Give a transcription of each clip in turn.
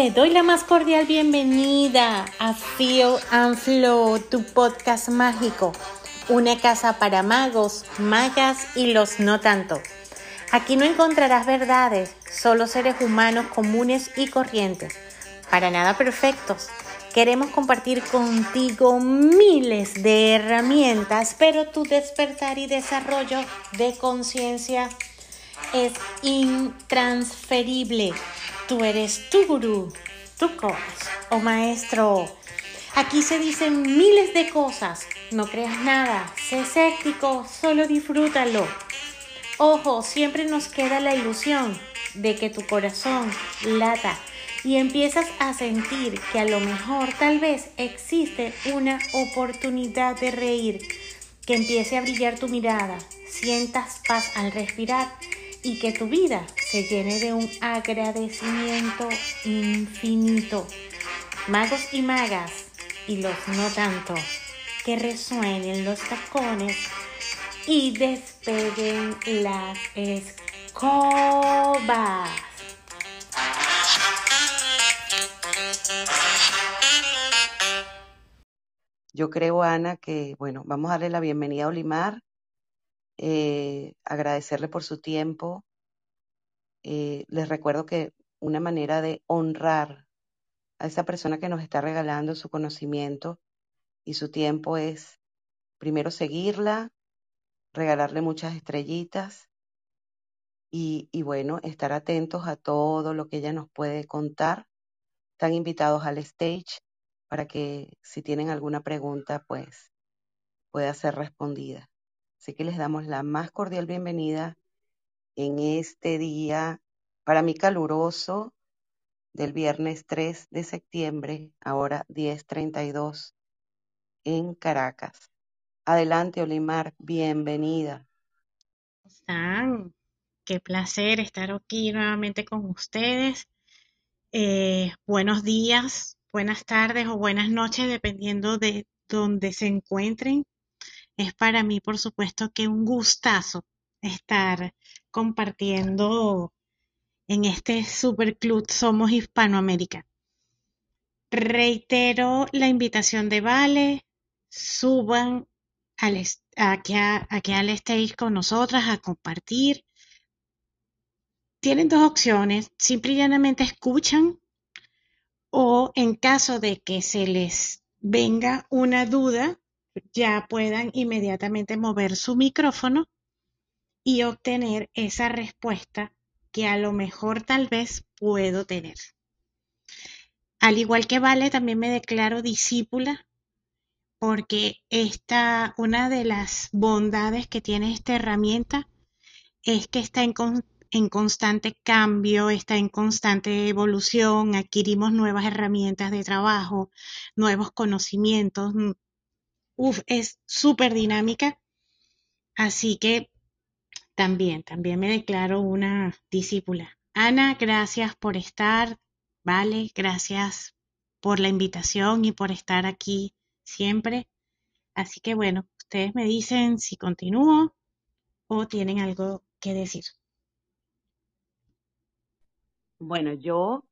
Te doy la más cordial bienvenida a Feel and Flow, tu podcast mágico, una casa para magos, magas y los no tanto. Aquí no encontrarás verdades, solo seres humanos comunes y corrientes, para nada perfectos. Queremos compartir contigo miles de herramientas, pero tu despertar y desarrollo de conciencia es intransferible. Tú eres tu gurú, tu coach o maestro. Aquí se dicen miles de cosas. No creas nada. Sé escéptico, solo disfrútalo. Ojo, siempre nos queda la ilusión de que tu corazón lata y empiezas a sentir que a lo mejor tal vez existe una oportunidad de reír, que empiece a brillar tu mirada, sientas paz al respirar y que tu vida se llene de un agradecimiento infinito. Magos y magas y los no tanto, que resuenen los tacones y despeguen las escobas. Yo creo, Ana, que, bueno, vamos a darle la bienvenida a Olimar eh, agradecerle por su tiempo. Eh, les recuerdo que una manera de honrar a esa persona que nos está regalando su conocimiento y su tiempo es primero seguirla, regalarle muchas estrellitas y, y, bueno, estar atentos a todo lo que ella nos puede contar. Están invitados al stage para que si tienen alguna pregunta, pues pueda ser respondida. Así que les damos la más cordial bienvenida en este día, para mí caluroso, del viernes 3 de septiembre, ahora 10.32, en Caracas. Adelante, Olimar, bienvenida. ¿Cómo están? Qué placer estar aquí nuevamente con ustedes. Eh, buenos días, buenas tardes o buenas noches, dependiendo de donde se encuentren. Es para mí, por supuesto, que un gustazo estar compartiendo en este superclub Somos Hispanoamérica. Reitero la invitación de Vale, suban al, aquí, aquí al stage con nosotras a compartir. Tienen dos opciones, simple y llanamente escuchan o en caso de que se les venga una duda, ya puedan inmediatamente mover su micrófono y obtener esa respuesta que a lo mejor tal vez puedo tener. Al igual que Vale, también me declaro discípula porque esta, una de las bondades que tiene esta herramienta es que está en, en constante cambio, está en constante evolución, adquirimos nuevas herramientas de trabajo, nuevos conocimientos, uf, es súper dinámica. Así que también, también me declaro una discípula. Ana, gracias por estar. Vale, gracias por la invitación y por estar aquí siempre. Así que bueno, ustedes me dicen si continúo o tienen algo que decir. Bueno, yo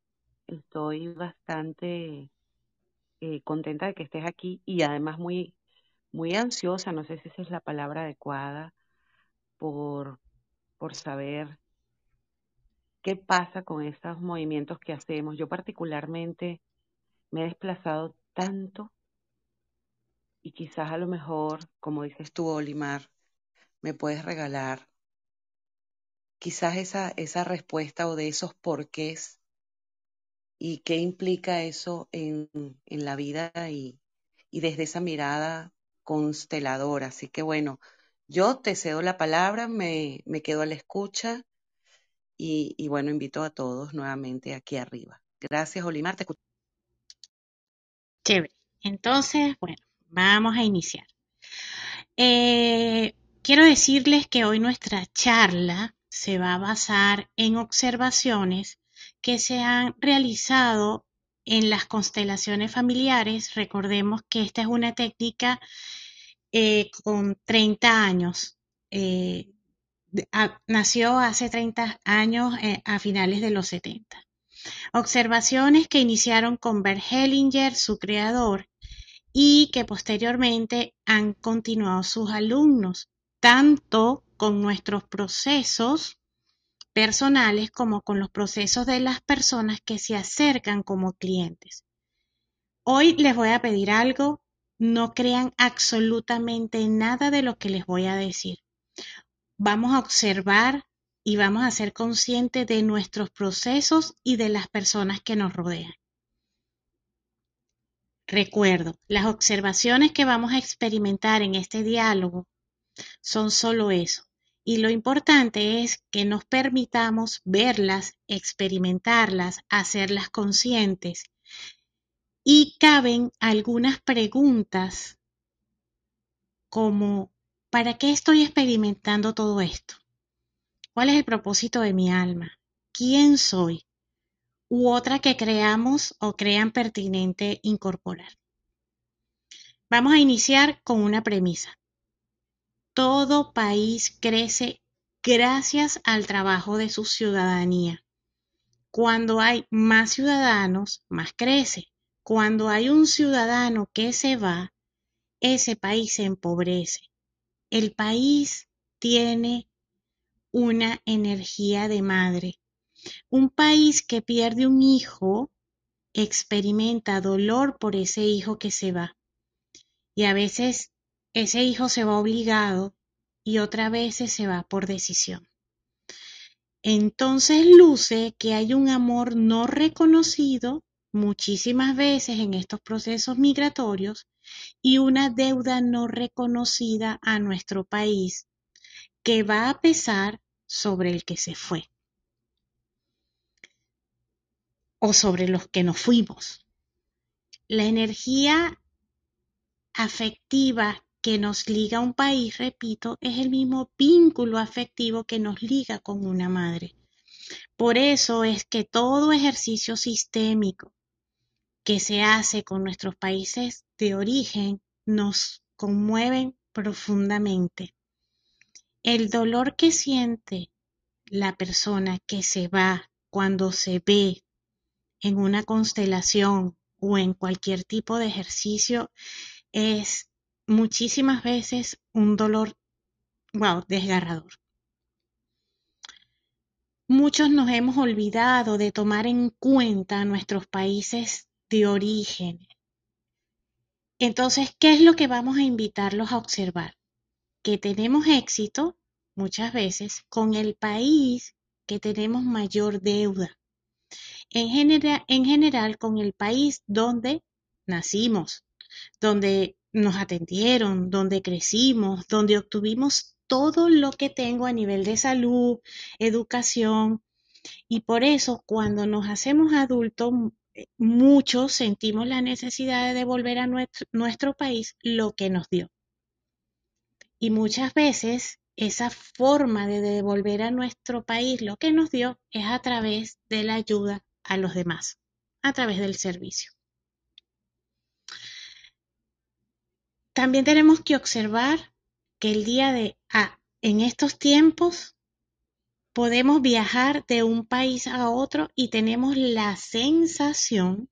estoy bastante eh, contenta de que estés aquí y además muy muy ansiosa, no sé si esa es la palabra adecuada, por, por saber qué pasa con esos movimientos que hacemos. Yo particularmente me he desplazado tanto y quizás a lo mejor, como dices tú, Olimar, me puedes regalar quizás esa, esa respuesta o de esos porqués y qué implica eso en, en la vida y, y desde esa mirada consteladora. Así que bueno, yo te cedo la palabra, me, me quedo a la escucha y, y, bueno, invito a todos nuevamente aquí arriba. Gracias, Olimar. Te Chévere. Entonces, bueno, vamos a iniciar. Eh, quiero decirles que hoy nuestra charla se va a basar en observaciones que se han realizado en las constelaciones familiares. Recordemos que esta es una técnica eh, con 30 años. Eh, nació hace 30 años eh, a finales de los 70. Observaciones que iniciaron con Bert Hellinger, su creador, y que posteriormente han continuado sus alumnos, tanto con nuestros procesos personales como con los procesos de las personas que se acercan como clientes. Hoy les voy a pedir algo, no crean absolutamente nada de lo que les voy a decir. Vamos a observar y vamos a ser conscientes de nuestros procesos y de las personas que nos rodean. Recuerdo, las observaciones que vamos a experimentar en este diálogo son solo eso. Y lo importante es que nos permitamos verlas, experimentarlas, hacerlas conscientes. Y caben algunas preguntas como ¿para qué estoy experimentando todo esto? ¿Cuál es el propósito de mi alma? ¿Quién soy? U otra que creamos o crean pertinente incorporar. Vamos a iniciar con una premisa. Todo país crece gracias al trabajo de su ciudadanía. Cuando hay más ciudadanos, más crece. Cuando hay un ciudadano que se va, ese país se empobrece. El país tiene una energía de madre. Un país que pierde un hijo experimenta dolor por ese hijo que se va. Y a veces ese hijo se va obligado y otra vez se va por decisión. Entonces luce que hay un amor no reconocido muchísimas veces en estos procesos migratorios y una deuda no reconocida a nuestro país que va a pesar sobre el que se fue o sobre los que nos fuimos. La energía afectiva que nos liga a un país, repito, es el mismo vínculo afectivo que nos liga con una madre. Por eso es que todo ejercicio sistémico que se hace con nuestros países de origen nos conmueven profundamente. El dolor que siente la persona que se va cuando se ve en una constelación o en cualquier tipo de ejercicio es muchísimas veces un dolor, wow, desgarrador. Muchos nos hemos olvidado de tomar en cuenta nuestros países de origen. Entonces, ¿qué es lo que vamos a invitarlos a observar? Que tenemos éxito muchas veces con el país que tenemos mayor deuda. En, en general con el país donde nacimos, donde nos atendieron, donde crecimos, donde obtuvimos todo lo que tengo a nivel de salud, educación. Y por eso cuando nos hacemos adultos, muchos sentimos la necesidad de devolver a nuestro, nuestro país lo que nos dio. Y muchas veces esa forma de devolver a nuestro país lo que nos dio es a través de la ayuda a los demás, a través del servicio. También tenemos que observar que el día de ah, en estos tiempos podemos viajar de un país a otro y tenemos la sensación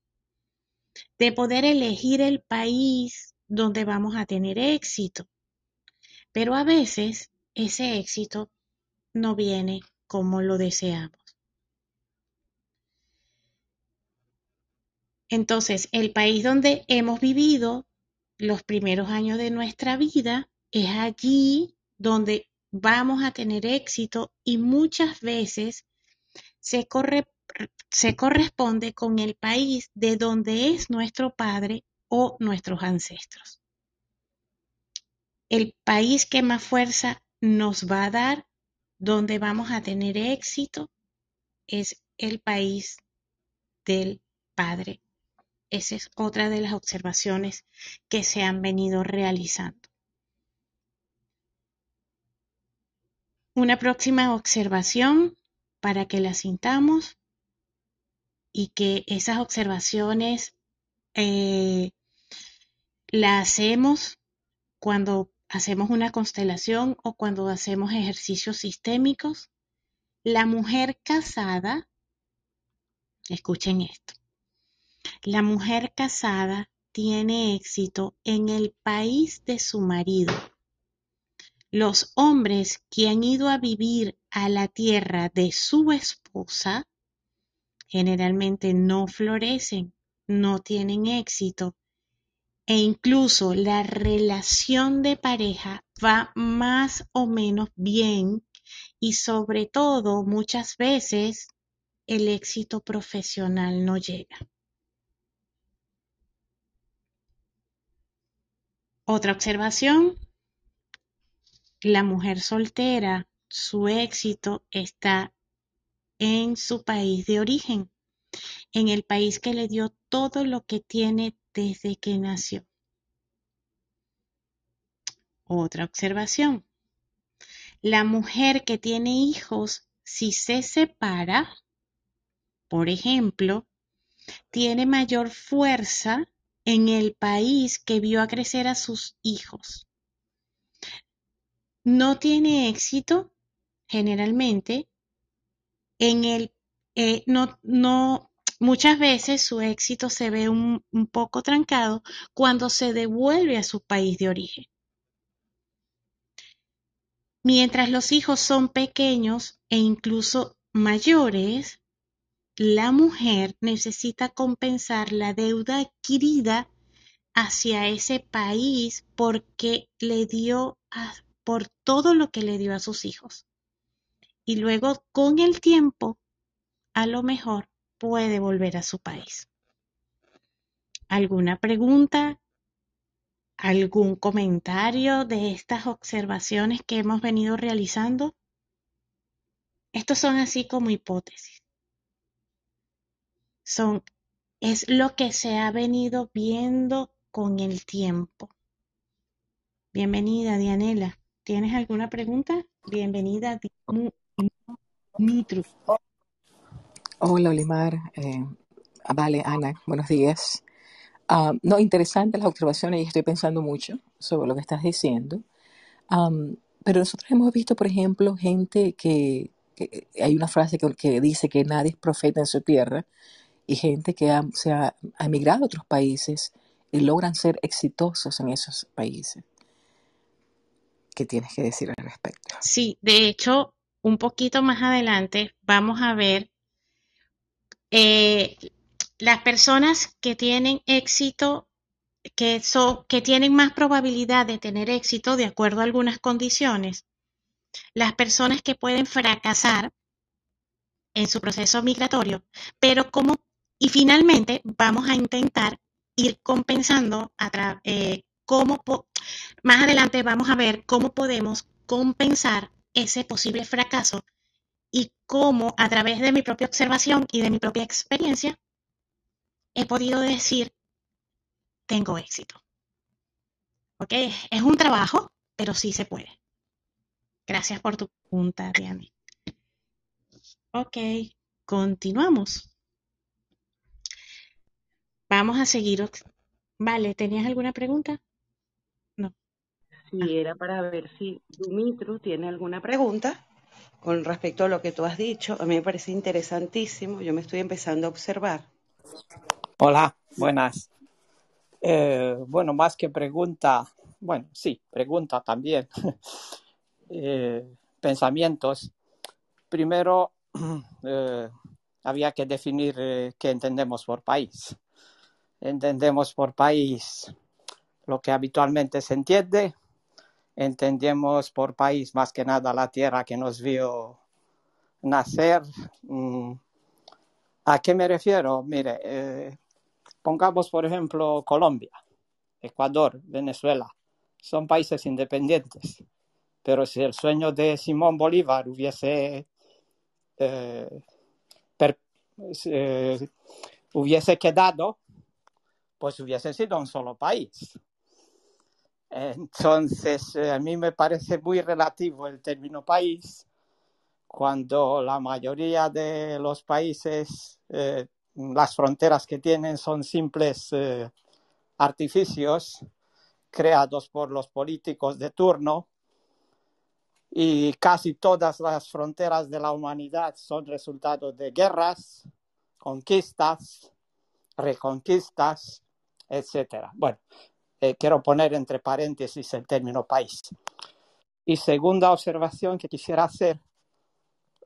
de poder elegir el país donde vamos a tener éxito. Pero a veces ese éxito no viene como lo deseamos. Entonces, el país donde hemos vivido los primeros años de nuestra vida, es allí donde vamos a tener éxito y muchas veces se, se corresponde con el país de donde es nuestro padre o nuestros ancestros. El país que más fuerza nos va a dar, donde vamos a tener éxito, es el país del padre esa es otra de las observaciones que se han venido realizando. Una próxima observación para que la sintamos y que esas observaciones eh, las hacemos cuando hacemos una constelación o cuando hacemos ejercicios sistémicos, la mujer casada, escuchen esto, la mujer casada tiene éxito en el país de su marido. Los hombres que han ido a vivir a la tierra de su esposa generalmente no florecen, no tienen éxito e incluso la relación de pareja va más o menos bien y sobre todo muchas veces el éxito profesional no llega. Otra observación, la mujer soltera, su éxito está en su país de origen, en el país que le dio todo lo que tiene desde que nació. Otra observación. La mujer que tiene hijos, si se separa, por ejemplo, tiene mayor fuerza en el país que vio a crecer a sus hijos. No tiene éxito generalmente en el eh, no, no, muchas veces su éxito se ve un, un poco trancado cuando se devuelve a su país de origen. Mientras los hijos son pequeños e incluso mayores, la mujer necesita compensar la deuda adquirida hacia ese país porque le dio por todo lo que le dio a sus hijos. Y luego con el tiempo, a lo mejor puede volver a su país. ¿Alguna pregunta? ¿Algún comentario de estas observaciones que hemos venido realizando? Estos son así como hipótesis son, es lo que se ha venido viendo con el tiempo. Bienvenida, Dianela. ¿Tienes alguna pregunta? Bienvenida, Mitrus. Hola, Olimar. Eh, vale, Ana, buenos días. Ah, no, interesante las observaciones y estoy pensando mucho sobre lo que estás diciendo. pero nosotros hemos visto, por ejemplo, gente que, hay una frase que, que, dice que nadie es profeta en su tierra y gente que se ha, emigrado a otros países y logran ser exitosos en esos países. ¿Qué tienes que decir al respecto? Sí, de hecho, un poquito más adelante vamos a ver eh, las personas que tienen éxito, que, son, que tienen más probabilidad de tener éxito de acuerdo a algunas condiciones, las personas que pueden fracasar en su proceso migratorio, pero cómo y finalmente vamos a intentar ir compensando eh, cómo más adelante vamos a ver cómo podemos compensar ese posible fracaso y cómo a través de mi propia observación y de mi propia experiencia he podido decir tengo éxito. ¿Ok? Es un trabajo, pero sí se puede. Gracias por tu pregunta, Diane. Ok, continuamos. Vamos a seguir. Vale, ¿tenías alguna pregunta? No. Sí, ah. era para ver si Dumitru tiene alguna pregunta con respecto a lo que tú has dicho. A mí me parece interesantísimo. Yo me estoy empezando a observar. Hola, buenas. Eh, bueno, más que pregunta, bueno, sí, pregunta también. Eh, pensamientos. Primero, eh, había que definir qué entendemos por país entendemos por país lo que habitualmente se entiende, entendemos por país más que nada la tierra que nos vio nacer. Mm, ¿A qué me refiero? Mire, eh, pongamos por ejemplo Colombia, Ecuador, Venezuela, son países independientes, pero si el sueño de Simón Bolívar hubiese, eh, eh, hubiese quedado, pues hubiese sido un solo país. Entonces, eh, a mí me parece muy relativo el término país cuando la mayoría de los países, eh, las fronteras que tienen son simples eh, artificios creados por los políticos de turno y casi todas las fronteras de la humanidad son resultado de guerras, conquistas, reconquistas, etcétera. Bueno, eh, quiero poner entre paréntesis el término país. Y segunda observación que quisiera hacer,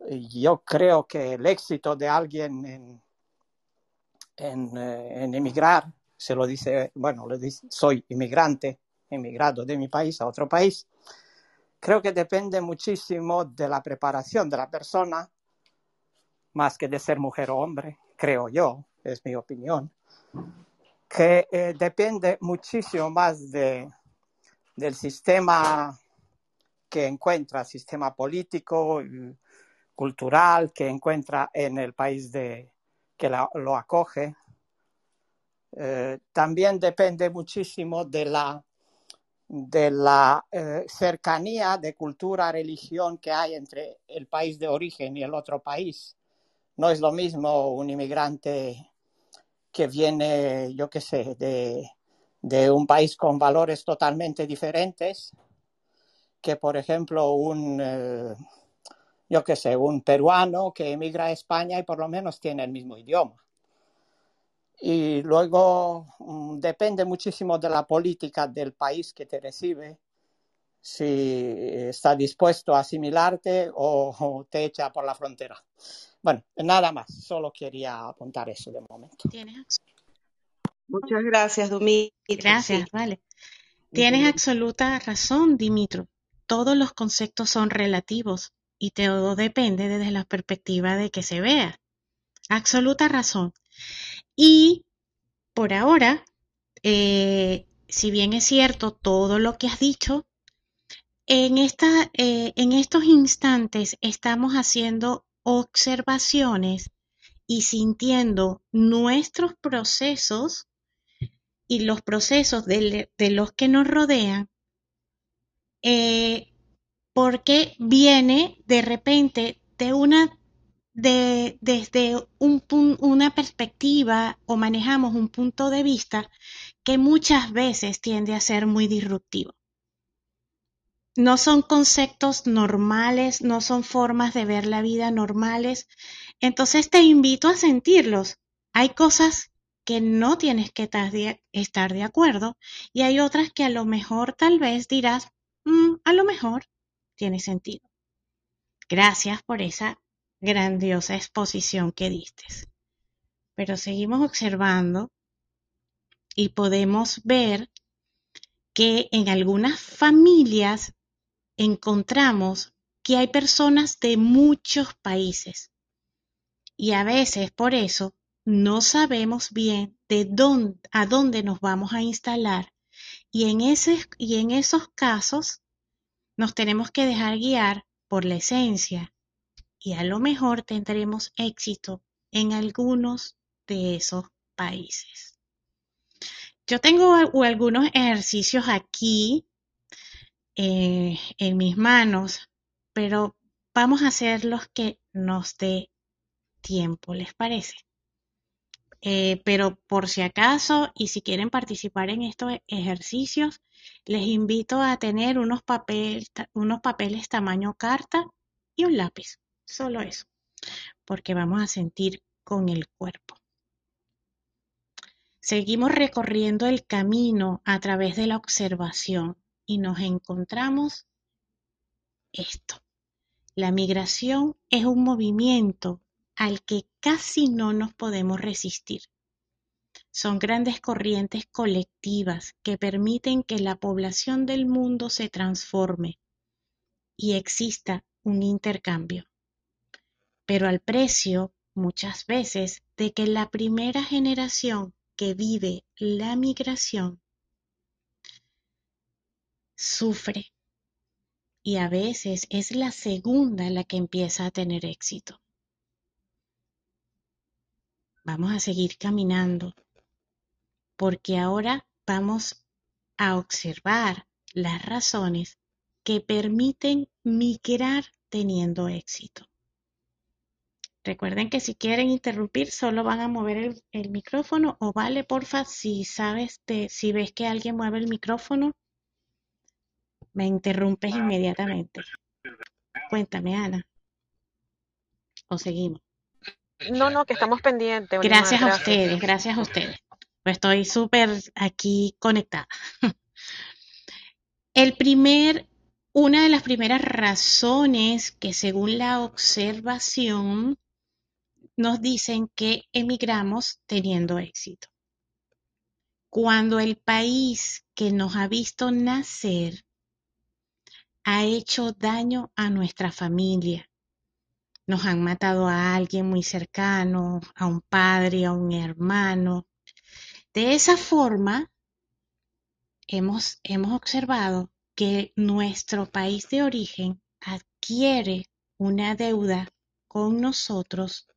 yo creo que el éxito de alguien en, eh, emigrar, se lo dice, bueno, le dice, soy inmigrante, emigrado de mi país a otro país, creo que depende muchísimo de la preparación de la persona, más que de ser mujer o hombre, creo yo, es mi opinión, que eh, depende muchísimo más de, del sistema que encuentra, sistema político, cultural que encuentra en el país de, que lo acoge. Eh, también depende muchísimo de la, de la eh, cercanía de cultura, religión que hay entre el país de origen y el otro país. No es lo mismo un inmigrante que viene, yo qué sé, de, de un país con valores totalmente diferentes que, por ejemplo, un, eh, yo qué sé, un peruano que emigra a España y por lo menos tiene el mismo idioma. Y luego mm, depende muchísimo de la política del país que te recibe, si está dispuesto a asimilarte o, o te echa por la frontera. Bueno, nada más, solo quería apuntar eso de momento. Tienes, Muchas gracias, Dumitru. gracias, Sí. vale. Tienes absoluta razón, Dimitro. Todos los conceptos son relativos y todo depende desde la perspectiva de que se vea. Absoluta razón. Y por ahora, eh, si bien es cierto todo lo que has dicho, en, esta, eh, en estos instantes estamos haciendo observaciones y sintiendo nuestros procesos y los procesos de, los que nos rodean, eh, porque viene de repente de una de, desde un, una perspectiva o manejamos un punto de vista que muchas veces tiende a ser muy disruptivo. No son conceptos normales, no son formas de ver la vida normales. Entonces te invito a sentirlos. Hay cosas que no tienes que estar de acuerdo y hay otras que a lo mejor tal vez dirás, mm, a lo mejor tiene sentido. Gracias por esa grandiosa exposición que diste. Pero seguimos observando y podemos ver que en algunas familias encontramos que hay personas de muchos países. Y a veces por eso no sabemos bien de dónde, a dónde nos vamos a instalar. Y en, ese, y en esos casos nos tenemos que dejar guiar por la esencia. Y a lo mejor tendremos éxito en algunos de esos países. Yo tengo algunos ejercicios aquí eh, en mis manos, pero vamos a hacer los que nos dé tiempo, ¿les parece? Eh, pero por si acaso, y si quieren participar en estos ejercicios, les invito a tener unos, papel, unos papeles tamaño carta y un lápiz. Solo eso, porque vamos a sentir con el cuerpo. Seguimos recorriendo el camino a través de la observación y nos encontramos esto. La migración es un movimiento al que casi no nos podemos resistir. Son grandes corrientes colectivas que permiten que la población del mundo se transforme y exista un intercambio pero al precio, muchas veces, de que la primera generación que vive la migración sufre y a veces es la segunda la que empieza a tener éxito. Vamos a seguir caminando porque ahora vamos a observar las razones que permiten migrar teniendo éxito. Recuerden que si quieren interrumpir, solo van a mover el, micrófono o vale, porfa, si sabes de, si ves que alguien mueve el micrófono, me interrumpes inmediatamente. Cuéntame, Ana. O seguimos. No, no, que estamos pendientes. Gracias a ustedes, gracias a ustedes. Estoy súper aquí conectada. El primer, una de las primeras razones que según la observación nos dicen que emigramos teniendo éxito. Cuando el país que nos ha visto nacer ha hecho daño a nuestra familia, nos han matado a alguien muy cercano, a un padre, a un hermano. De esa forma, hemos, hemos observado que nuestro país de origen adquiere una deuda con nosotros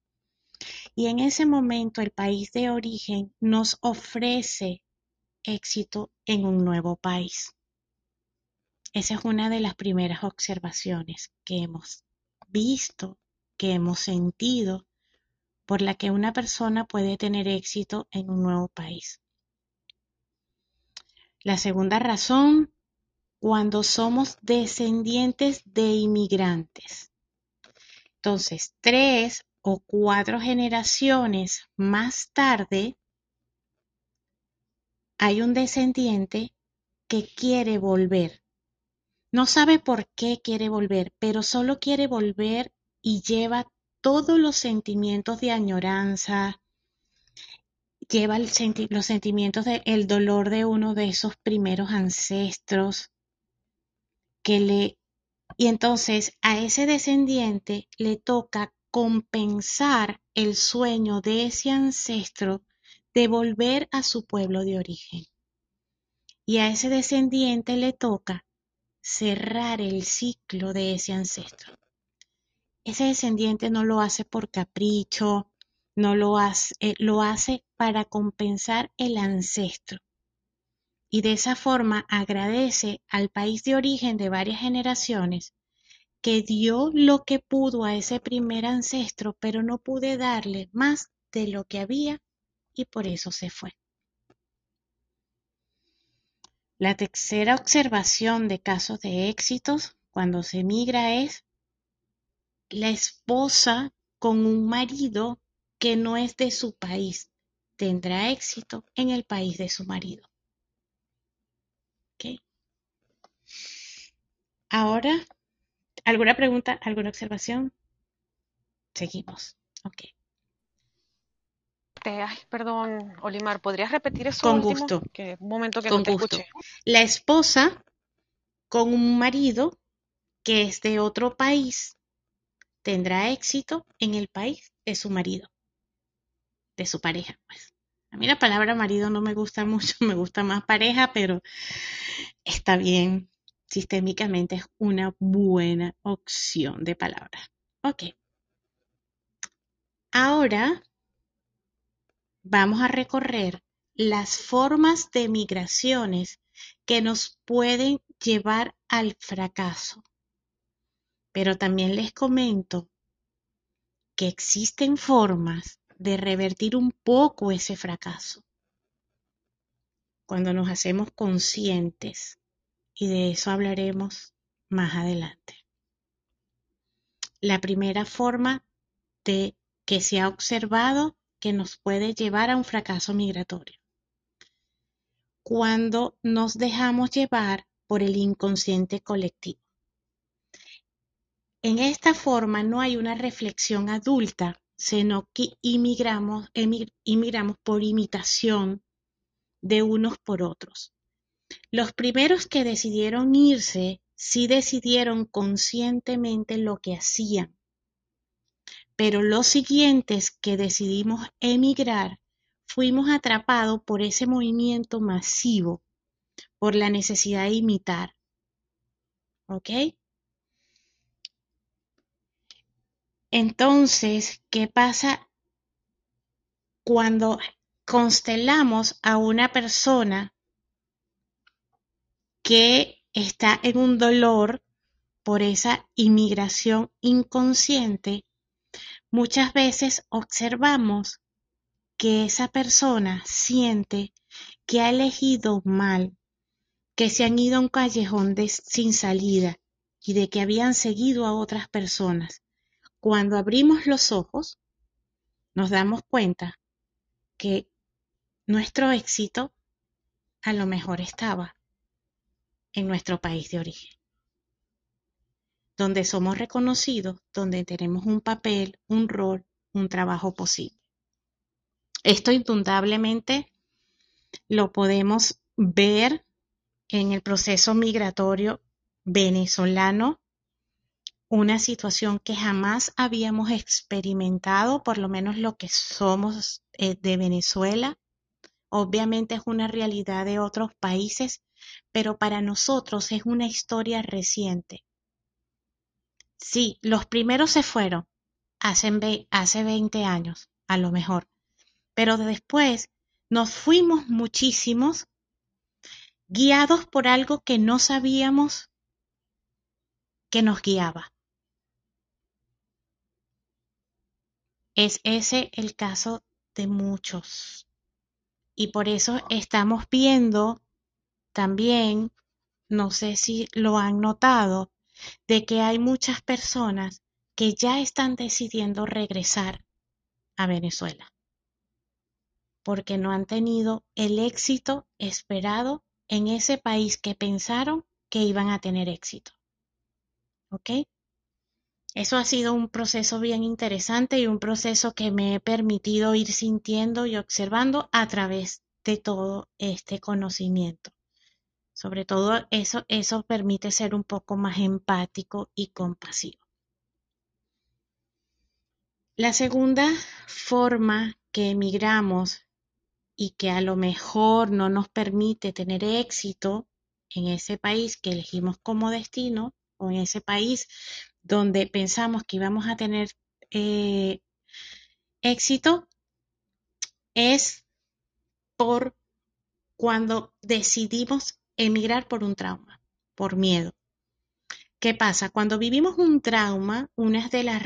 y en ese momento el país de origen nos ofrece éxito en un nuevo país. Esa es una de las primeras observaciones que hemos visto, que hemos sentido, por la que una persona puede tener éxito en un nuevo país. La segunda razón, cuando somos descendientes de inmigrantes. Entonces, tres o cuatro generaciones más tarde, hay un descendiente que quiere volver. No sabe por qué quiere volver, pero solo quiere volver y lleva todos los sentimientos de añoranza, lleva los sentimientos del el dolor de uno de esos primeros ancestros que le y entonces a ese descendiente le toca compensar el sueño de ese ancestro de volver a su pueblo de origen. Y a ese descendiente le toca cerrar el ciclo de ese ancestro. Ese descendiente no lo hace por capricho, no lo hace, eh, lo hace para compensar el ancestro. Y de esa forma agradece al país de origen de varias generaciones que dio lo que pudo a ese primer ancestro, pero no pude darle más de lo que había y por eso se fue. La tercera observación de casos de éxitos cuando se migra es la esposa con un marido que no es de su país tendrá éxito en el país de su marido. ¿Okay? Ahora, ¿alguna pregunta, alguna observación? Seguimos. Ok. Ay, perdón, Olimar, ¿podrías repetir eso Con último? gusto. Que un momento que Con no te gusto. escuché. La esposa con un marido que es de otro país tendrá éxito en el país de su marido, de su pareja, pues. A mí la palabra marido no me gusta mucho, me gusta más pareja, pero está bien. Sistémicamente es una buena opción de palabra. Ok. Ahora vamos a recorrer las formas de migraciones que nos pueden llevar al fracaso. Pero también les comento que existen formas de revertir un poco ese fracaso cuando nos hacemos conscientes y de eso hablaremos más adelante. La primera forma de que se ha observado que nos puede llevar a un fracaso migratorio. Cuando nos dejamos llevar por el inconsciente colectivo. En esta forma no hay una reflexión adulta, sino que inmigramos, inmigramos por imitación de unos por otros. Los primeros que decidieron irse sí decidieron conscientemente lo que hacían, pero los siguientes que decidimos emigrar fuimos atrapados por ese movimiento masivo, por la necesidad de imitar. ¿Ok? Entonces, ¿qué pasa cuando constelamos a una persona que está en un dolor por esa inmigración inconsciente? Muchas veces observamos que esa persona siente que ha elegido mal, que se han ido a un callejón sin salida y de que habían seguido a otras personas. Cuando abrimos los ojos, nos damos cuenta que nuestro éxito a lo mejor estaba en nuestro país de origen, donde somos reconocidos, donde tenemos un papel, un rol, un trabajo posible. Esto indudablemente lo podemos ver en el proceso migratorio venezolano, una situación que jamás habíamos experimentado, por lo menos lo que somos eh, de Venezuela. Obviamente es una realidad de otros países, pero para nosotros es una historia reciente. Sí, los primeros se fueron hace, hace 20 años, a lo mejor, pero después nos fuimos muchísimos guiados por algo que no sabíamos que nos guiaba. Es ese el caso de muchos. Y por eso estamos viendo también, no sé si lo han notado, de que hay muchas personas que ya están decidiendo regresar a Venezuela porque no han tenido el éxito esperado en ese país que pensaron que iban a tener éxito. ¿Ok? Eso ha sido un proceso bien interesante y un proceso que me he permitido ir sintiendo y observando a través de todo este conocimiento. Sobre todo eso, eso permite ser un poco más empático y compasivo. La segunda forma que emigramos y que a lo mejor no nos permite tener éxito en ese país que elegimos como destino o en ese país donde pensamos que íbamos a tener eh, éxito es por cuando decidimos emigrar por un trauma, por miedo. ¿Qué pasa? Cuando vivimos un trauma, una de las,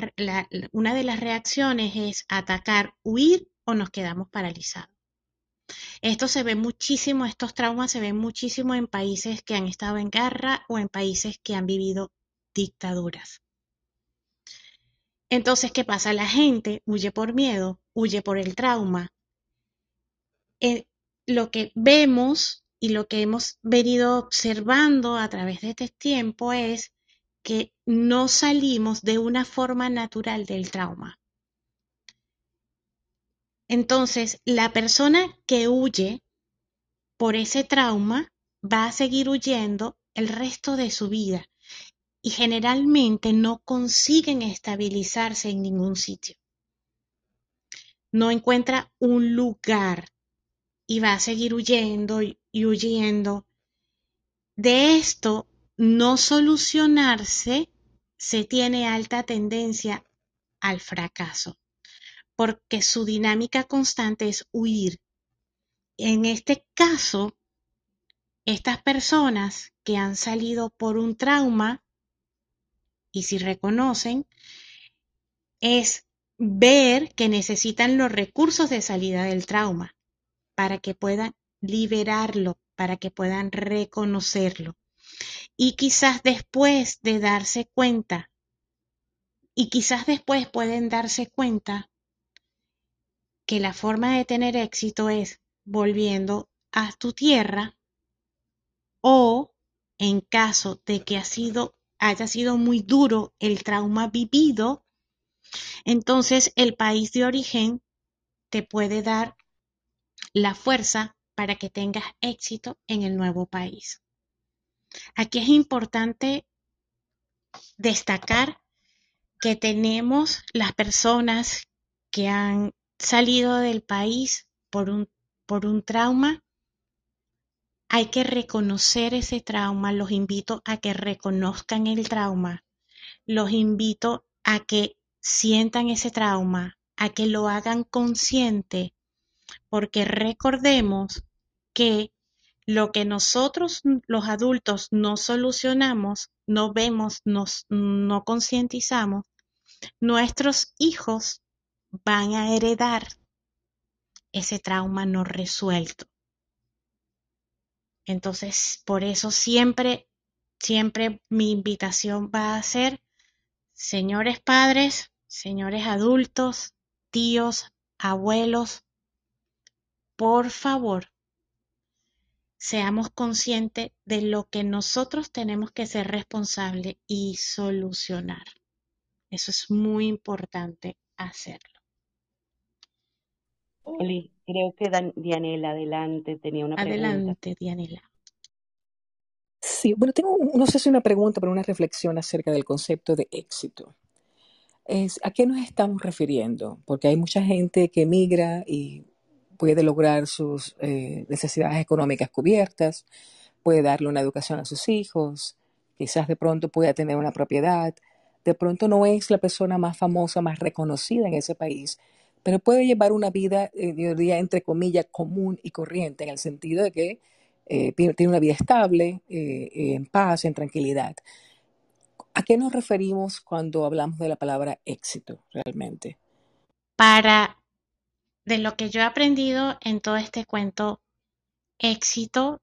una de las reacciones es atacar, huir o nos quedamos paralizados. Esto se ve muchísimo, estos traumas se ven muchísimo en países que han estado en guerra o en países que han vivido dictaduras. Entonces, ¿qué pasa? La gente huye por miedo, huye por el trauma. Eh, lo que vemos y lo que hemos venido observando a través de este tiempo es que no salimos de una forma natural del trauma. Entonces, la persona que huye por ese trauma va a seguir huyendo el resto de su vida y generalmente no consiguen estabilizarse en ningún sitio. No encuentra un lugar y va a seguir huyendo y huyendo. De esto no solucionarse se tiene alta tendencia al fracaso porque su dinámica constante es huir. En este caso, estas personas que han salido por un trauma, y si reconocen, es ver que necesitan los recursos de salida del trauma para que puedan liberarlo, para que puedan reconocerlo. Y quizás después de darse cuenta, y quizás después pueden darse cuenta que la forma de tener éxito es volviendo a tu tierra o en caso de que ha sido, haya sido muy duro el trauma vivido, entonces el país de origen te puede dar la fuerza para que tengas éxito en el nuevo país. Aquí es importante destacar que tenemos las personas que han salido del país por un, por un trauma, hay que reconocer ese trauma. Los invito a que reconozcan el trauma. Los invito a que sientan ese trauma, a que lo hagan consciente, porque recordemos que lo que nosotros los adultos no solucionamos, no vemos, nos, no concientizamos, nuestros hijos van a heredar ese trauma no resuelto. Entonces, por eso siempre, siempre mi invitación va a ser, señores padres, señores adultos, tíos, abuelos, por favor, seamos conscientes de lo que nosotros tenemos que ser responsables y solucionar. Eso es muy importante hacerlo. Oli, creo que Dianela, adelante, tenía una pregunta. Adelante, Dianela. Sí, bueno, tengo, no sé si una pregunta, pero una reflexión acerca del concepto de éxito. Es, ¿A qué nos estamos refiriendo? Porque hay mucha gente que emigra y puede lograr sus eh, necesidades económicas cubiertas, puede darle una educación a sus hijos, quizás de pronto pueda tener una propiedad, de pronto no es la persona más famosa, más reconocida en ese país, pero puede llevar una vida, eh, yo diría, entre comillas, común y corriente, en el sentido de que eh, tiene una vida estable, en paz, en tranquilidad. ¿A qué nos referimos cuando hablamos de la palabra éxito realmente? Para de lo que yo he aprendido en todo este cuento, éxito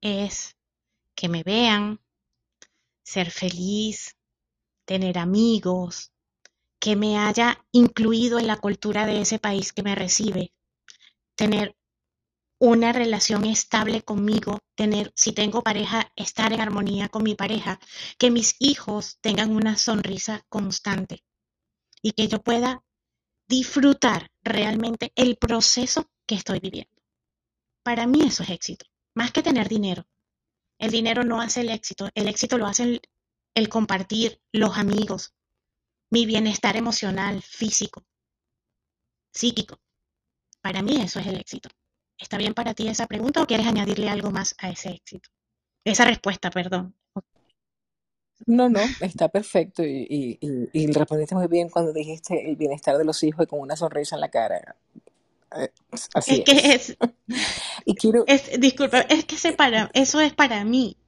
es que me vean, ser feliz, tener amigos, que me haya incluido en la cultura de ese país que me recibe, tener una relación estable conmigo, tener, si tengo pareja, estar en armonía con mi pareja, que mis hijos tengan una sonrisa constante y que yo pueda disfrutar realmente el proceso que estoy viviendo. Para mí eso es éxito, más que tener dinero. El dinero no hace el éxito, el éxito lo hace el, compartir, los amigos, mi bienestar emocional, físico, psíquico. Para mí eso es el éxito. ¿Está bien para ti esa pregunta o quieres añadirle algo más a ese éxito? Esa respuesta, perdón. No, no, está perfecto y, y, respondiste muy bien cuando dijiste el bienestar de los hijos y con una sonrisa en la cara. Eh, así es. Que es, y quiero... disculpa, es que eso es para mí.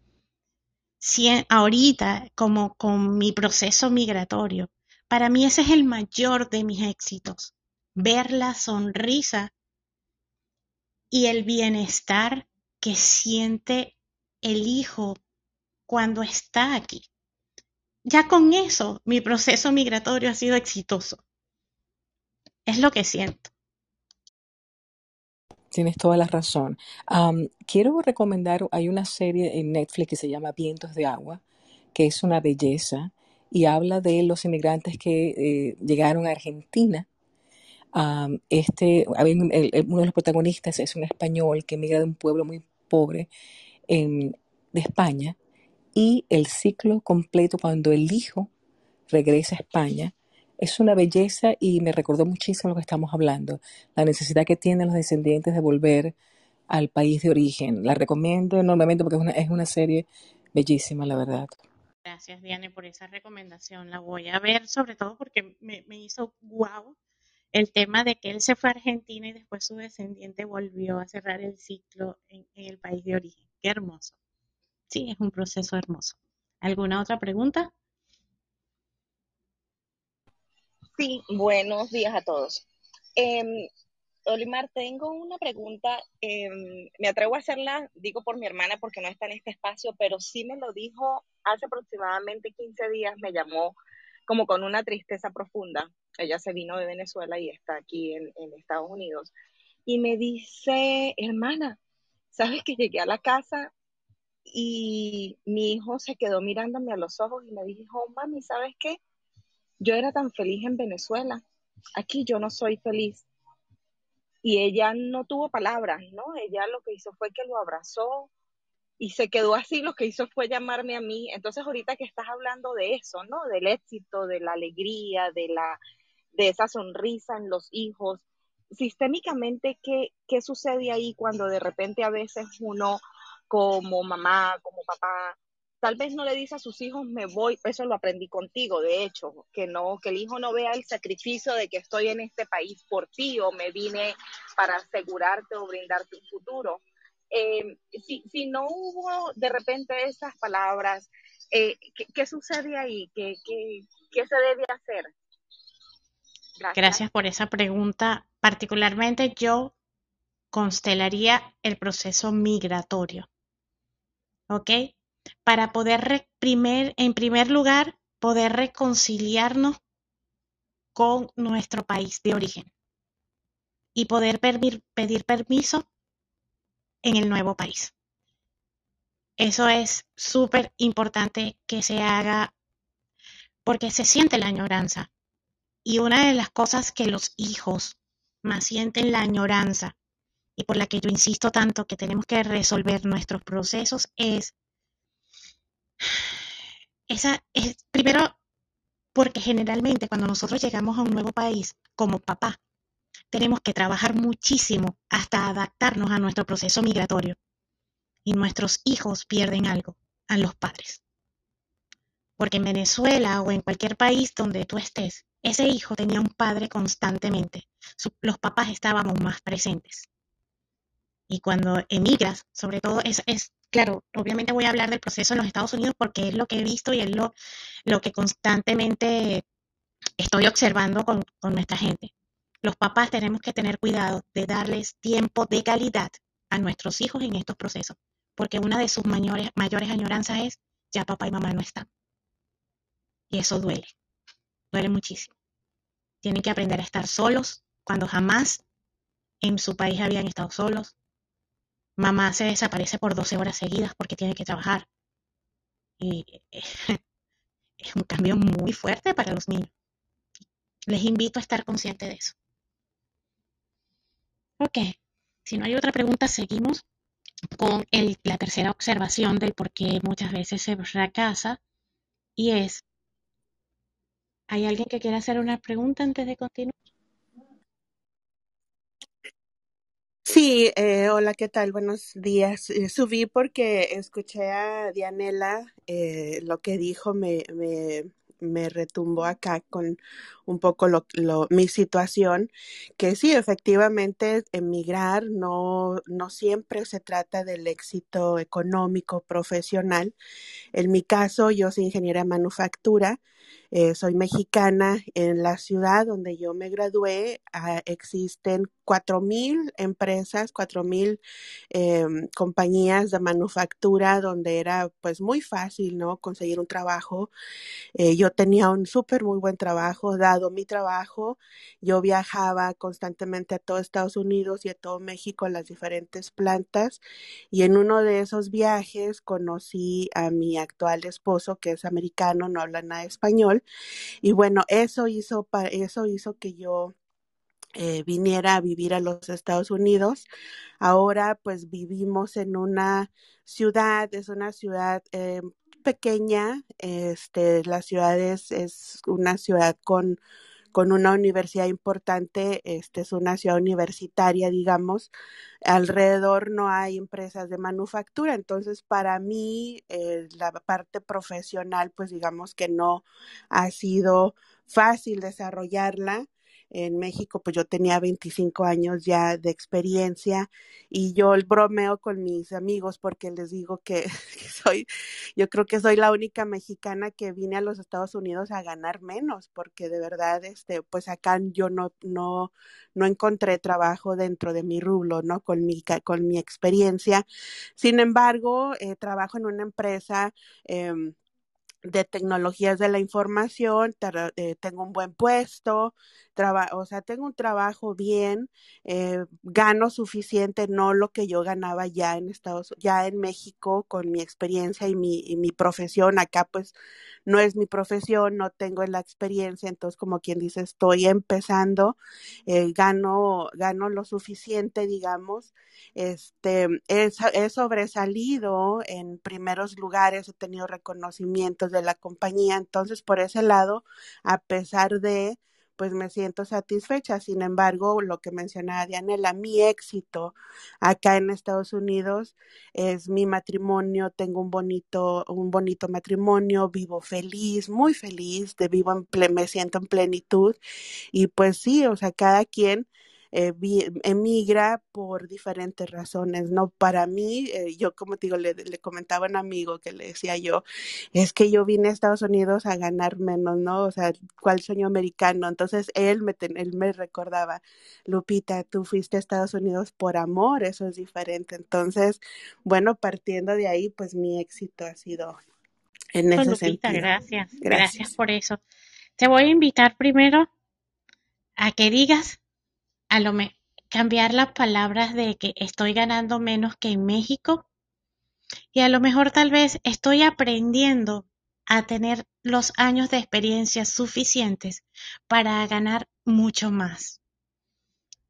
Si ahorita, como con mi proceso migratorio, para mí ese es el mayor de mis éxitos. Ver la sonrisa y el bienestar que siente el hijo cuando está aquí ya con eso mi proceso migratorio ha sido exitoso. Es lo que siento. Tienes toda la razón. quiero recomendar, hay una serie en Netflix que se llama Vientos de Agua, que es una belleza y habla de los inmigrantes que eh, llegaron a Argentina. este, uno de los protagonistas es un español que emigra de un pueblo muy pobre de España y el ciclo completo cuando el hijo regresa a España. Es una belleza y me recordó muchísimo lo que estamos hablando, la necesidad que tienen los descendientes de volver al país de origen. La recomiendo enormemente porque es una, serie bellísima, la verdad. Gracias, Diane, por esa recomendación. La voy a ver, sobre todo porque me, hizo guau el tema de que él se fue a Argentina y después su descendiente volvió a cerrar el ciclo en el país de origen. Qué hermoso. Sí, es un proceso hermoso. ¿Alguna otra pregunta? Sí, buenos días a todos. Em, Olimar, tengo una pregunta. Em, me atrevo a hacerla, digo por mi hermana porque no está en este espacio, pero sí me lo dijo hace aproximadamente 15 días, me llamó como con una tristeza profunda. Ella se vino de Venezuela y está aquí en, en Estados Unidos. Y me dice, hermana, ¿sabes que llegué a la casa y mi hijo se quedó mirándome a los ojos y me dijo, mami, ¿sabes qué? Yo era tan feliz en Venezuela, aquí yo no soy feliz. Y ella no tuvo palabras, ¿no? Ella lo que hizo fue que lo abrazó y se quedó así, lo que hizo fue llamarme a mí. Entonces ahorita que estás hablando de eso, ¿no? Del éxito, de la alegría, de la de esa sonrisa en los hijos, sistémicamente, ¿qué, qué sucede ahí cuando de repente a veces uno como mamá, como papá, tal vez no le dice a sus hijos me voy, eso lo aprendí contigo, de hecho, que no, que el hijo no vea el sacrificio de que estoy en este país por ti o me vine para asegurarte o brindarte un futuro. Eh, si, si, no hubo de repente esas palabras, eh, ¿qué, sucede ahí? ¿Qué, ¿Qué, qué, se debe hacer? Gracias. Gracias por esa pregunta. Particularmente yo constelaría el proceso migratorio. ¿Ok? Para poder, primer, en primer lugar, poder reconciliarnos con nuestro país de origen y poder pedir permiso en el nuevo país. Eso es súper importante que se haga porque se siente la añoranza. Y una de las cosas que los hijos más sienten la añoranza y por la que yo insisto tanto que tenemos que resolver nuestros procesos es esa es primero porque generalmente cuando nosotros llegamos a un nuevo país como papá tenemos que trabajar muchísimo hasta adaptarnos a nuestro proceso migratorio y nuestros hijos pierden algo a los padres. Porque en Venezuela o en cualquier país donde tú estés, ese hijo tenía un padre constantemente. los papás estábamos más presentes. Y cuando emigras, sobre todo, es, es, claro, obviamente voy a hablar del proceso en los Estados Unidos porque es lo que he visto y es lo, lo que constantemente estoy observando con, con nuestra gente. Los papás tenemos que tener cuidado de darles tiempo de calidad a nuestros hijos en estos procesos, porque una de sus mayores, mayores añoranzas es ya papá y mamá no están. Y eso duele, duele muchísimo. Tienen que aprender a estar solos cuando jamás en su país habían estado solos. Mamá se desaparece por 12 horas seguidas porque tiene que trabajar. Y es un cambio muy fuerte para los niños. Les invito a estar conscientes de eso. Ok, si no hay otra pregunta, seguimos con la tercera observación del por qué muchas veces se fracasa y es, ¿hay alguien que quiera hacer una pregunta antes de continuar? Sí, eh, hola, ¿qué tal? Buenos días. Eh, subí porque escuché a Dianela, eh, lo que dijo me, me, me retumbó acá con un poco lo, mi situación, que sí, efectivamente, emigrar no, no siempre se trata del éxito económico, profesional. En mi caso, yo soy ingeniera de manufactura eh, soy mexicana. En la ciudad donde yo me gradué ah, existen cuatro mil empresas, cuatro mil em, compañías de manufactura donde era pues muy fácil, ¿no? Conseguir un trabajo. Eh, yo tenía un súper muy buen trabajo, dado mi trabajo. Yo viajaba constantemente a todo Estados Unidos y a todo México a las diferentes plantas y en uno de esos viajes conocí a mi actual esposo que es americano, no habla nada de español y bueno, eso hizo, eso hizo que yo eh, viniera a vivir a los Estados Unidos. Ahora pues vivimos en una ciudad, es una ciudad eh, pequeña, este, la ciudad es, es una ciudad con con una universidad importante, este es una ciudad universitaria, digamos, alrededor no hay empresas de manufactura, entonces para mí eh, la parte profesional, pues digamos que no ha sido fácil desarrollarla en México, pues yo tenía 25 años ya de experiencia y yo bromeo con mis amigos porque les digo que, soy, yo creo que soy la única mexicana que vine a los Estados Unidos a ganar menos, porque de verdad, este, pues acá yo no, no, no encontré trabajo dentro de mi rublo, ¿no? Con mi, con mi experiencia. Sin embargo, eh, trabajo en una empresa eh, de tecnologías de la información, eh, tengo un buen puesto, o sea, tengo un trabajo bien, eh, gano suficiente, no lo que yo ganaba ya en Estados, ya en México con mi experiencia y mi, y mi profesión. Acá pues no es mi profesión, no tengo la experiencia, entonces como quien dice, estoy empezando, eh, gano, gano lo suficiente, digamos, este, he, he sobresalido en primeros lugares, he tenido reconocimientos de la compañía, entonces por ese lado, a pesar de pues me siento satisfecha. Sin embargo, lo que mencionaba Dianela, mi éxito acá en Estados Unidos es mi matrimonio, tengo un bonito, un bonito matrimonio, vivo feliz, muy feliz, de vivo en me siento en plenitud y pues sí, o sea, cada quien eh, emigra por diferentes razones, ¿no? Para mí, eh, yo como te digo, le, le, comentaba a un amigo que le decía yo, es que yo vine a Estados Unidos a ganar menos, ¿no? O sea, ¿cuál sueño americano? Entonces él me, él me recordaba, Lupita, tú fuiste a Estados Unidos por amor, eso es diferente. Entonces, bueno, partiendo de ahí, pues mi éxito ha sido en ese Lupita, sentido. Gracias, gracias, gracias por eso. Te voy a invitar primero a que digas a lo cambiar las palabras de que estoy ganando menos que en México y a lo mejor tal vez estoy aprendiendo a tener los años de experiencia suficientes para ganar mucho más.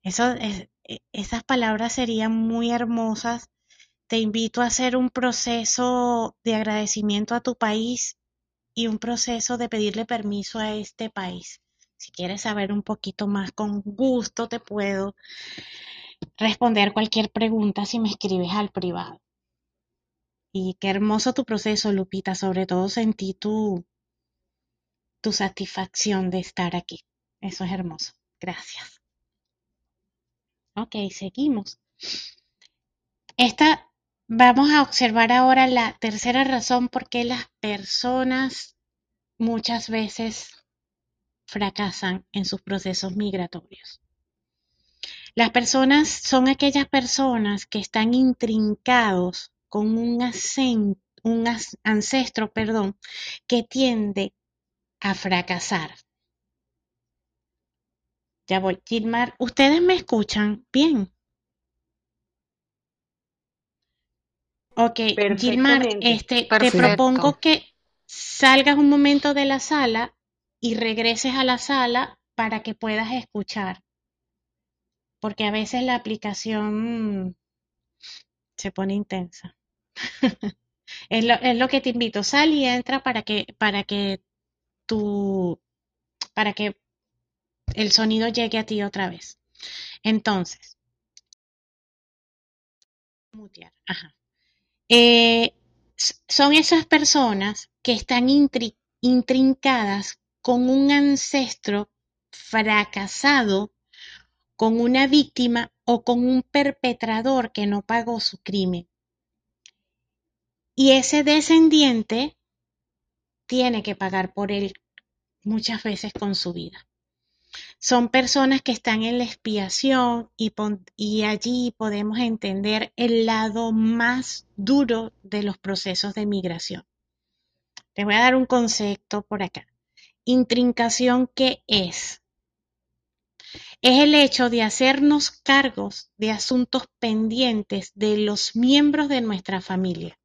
Eso, es, e, esas palabras serían muy hermosas. Te invito a hacer un proceso de agradecimiento a tu país y un proceso de pedirle permiso a este país. Si quieres saber un poquito más, con gusto te puedo responder cualquier pregunta si me escribes al privado. Y qué hermoso tu proceso, Lupita. Sobre todo sentí tu, tu satisfacción de estar aquí. Eso es hermoso. Gracias. Ok, seguimos. Esta, vamos a observar ahora la tercera razón por qué las personas muchas veces fracasan en sus procesos migratorios. Las personas son aquellas personas que están intrincados con un, un ancestro perdón, que tiende a fracasar. Ya voy, Gilmar, ¿ustedes me escuchan bien? Ok, Gilmar, este, te propongo que salgas un momento de la sala y regreses a la sala para que puedas escuchar. Porque a veces la aplicación se pone intensa. es, lo, es, lo, que te invito. Sal y entra para que, para que tu, para que el sonido llegue a ti otra vez. Entonces, mutear. Ajá. Eh, son esas personas que están intrincadas con un ancestro fracasado, con una víctima o con un perpetrador que no pagó su crimen. Y ese descendiente tiene que pagar por él muchas veces con su vida. Son personas que están en la expiación y, allí podemos entender el lado más duro de los procesos de migración. Les voy a dar un concepto por acá. Intrincación, ¿qué es? Es el hecho de hacernos cargos de asuntos pendientes de los miembros de nuestra familia.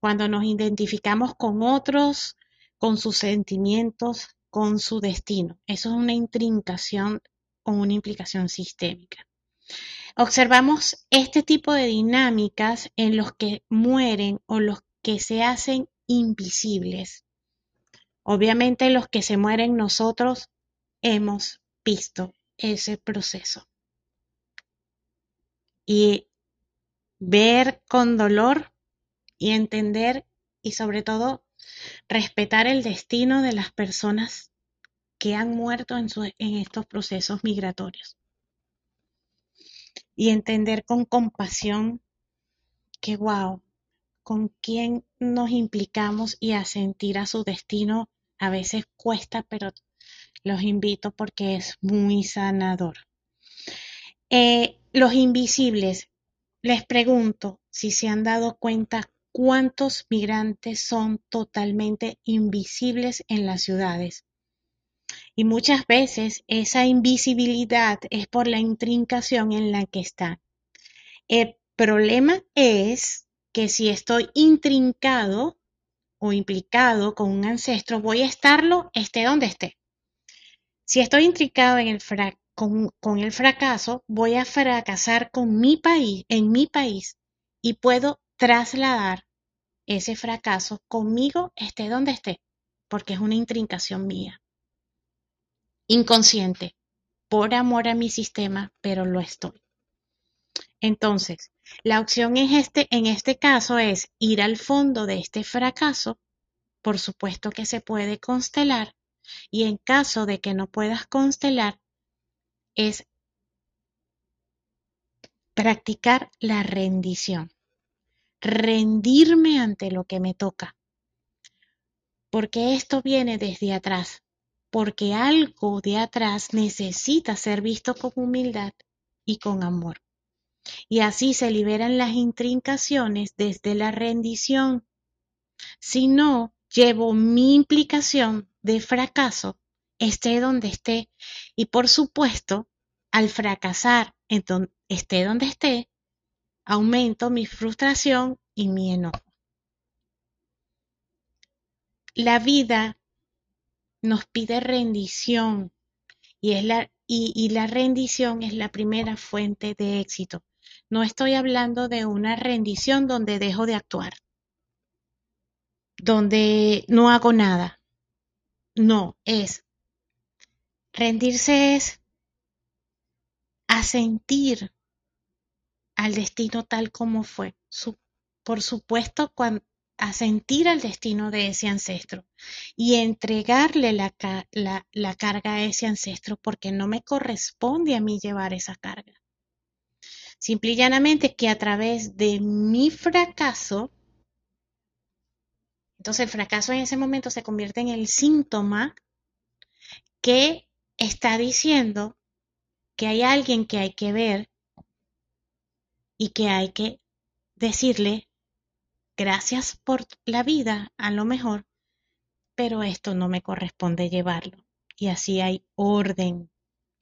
Cuando nos identificamos con otros, con sus sentimientos, con su destino. Eso es una intrincación o una implicación sistémica. Observamos este tipo de dinámicas en los que mueren o los que se hacen invisibles Obviamente los que se mueren nosotros hemos visto ese proceso. Y ver con dolor y entender y sobre todo respetar el destino de las personas que han muerto en, en estos procesos migratorios. Y entender con compasión que, wow, con quién nos implicamos y a sentir a su destino a veces cuesta, pero los invito porque es muy sanador. Eh, los invisibles, les pregunto si se han dado cuenta cuántos migrantes son totalmente invisibles en las ciudades. Y muchas veces esa invisibilidad es por la intrincación en la que están. El problema es que si estoy intrincado o implicado con un ancestro, voy a estarlo esté donde esté. Si estoy intricado con, con, el fracaso, voy a fracasar con mi país, en mi país, y puedo trasladar ese fracaso conmigo esté donde esté, porque es una intrincación mía. Inconsciente, por amor a mi sistema, pero lo estoy. Entonces, la opción es este, en este caso es ir al fondo de este fracaso. Por supuesto que se puede constelar y en caso de que no puedas constelar, es practicar la rendición, rendirme ante lo que me toca, porque esto viene desde atrás, porque algo de atrás necesita ser visto con humildad y con amor. Y así se liberan las intrincaciones desde la rendición. Si no, llevo mi implicación de fracaso, esté donde esté, y por supuesto, al fracasar, esté donde esté, aumento mi frustración y mi enojo. La vida nos pide rendición y, es la, y la rendición es la primera fuente de éxito. No estoy hablando de una rendición donde dejo de actuar, donde no hago nada. No, es rendirse es asentir al destino tal como fue. por supuesto, asentir al destino de ese ancestro y entregarle la, la carga a ese ancestro porque no me corresponde a mí llevar esa carga. Simple y llanamente que a través de mi fracaso, entonces el fracaso en ese momento se convierte en el síntoma que está diciendo que hay alguien que hay que ver y que hay que decirle gracias por la vida, a lo mejor, pero esto no me corresponde llevarlo. Y así hay orden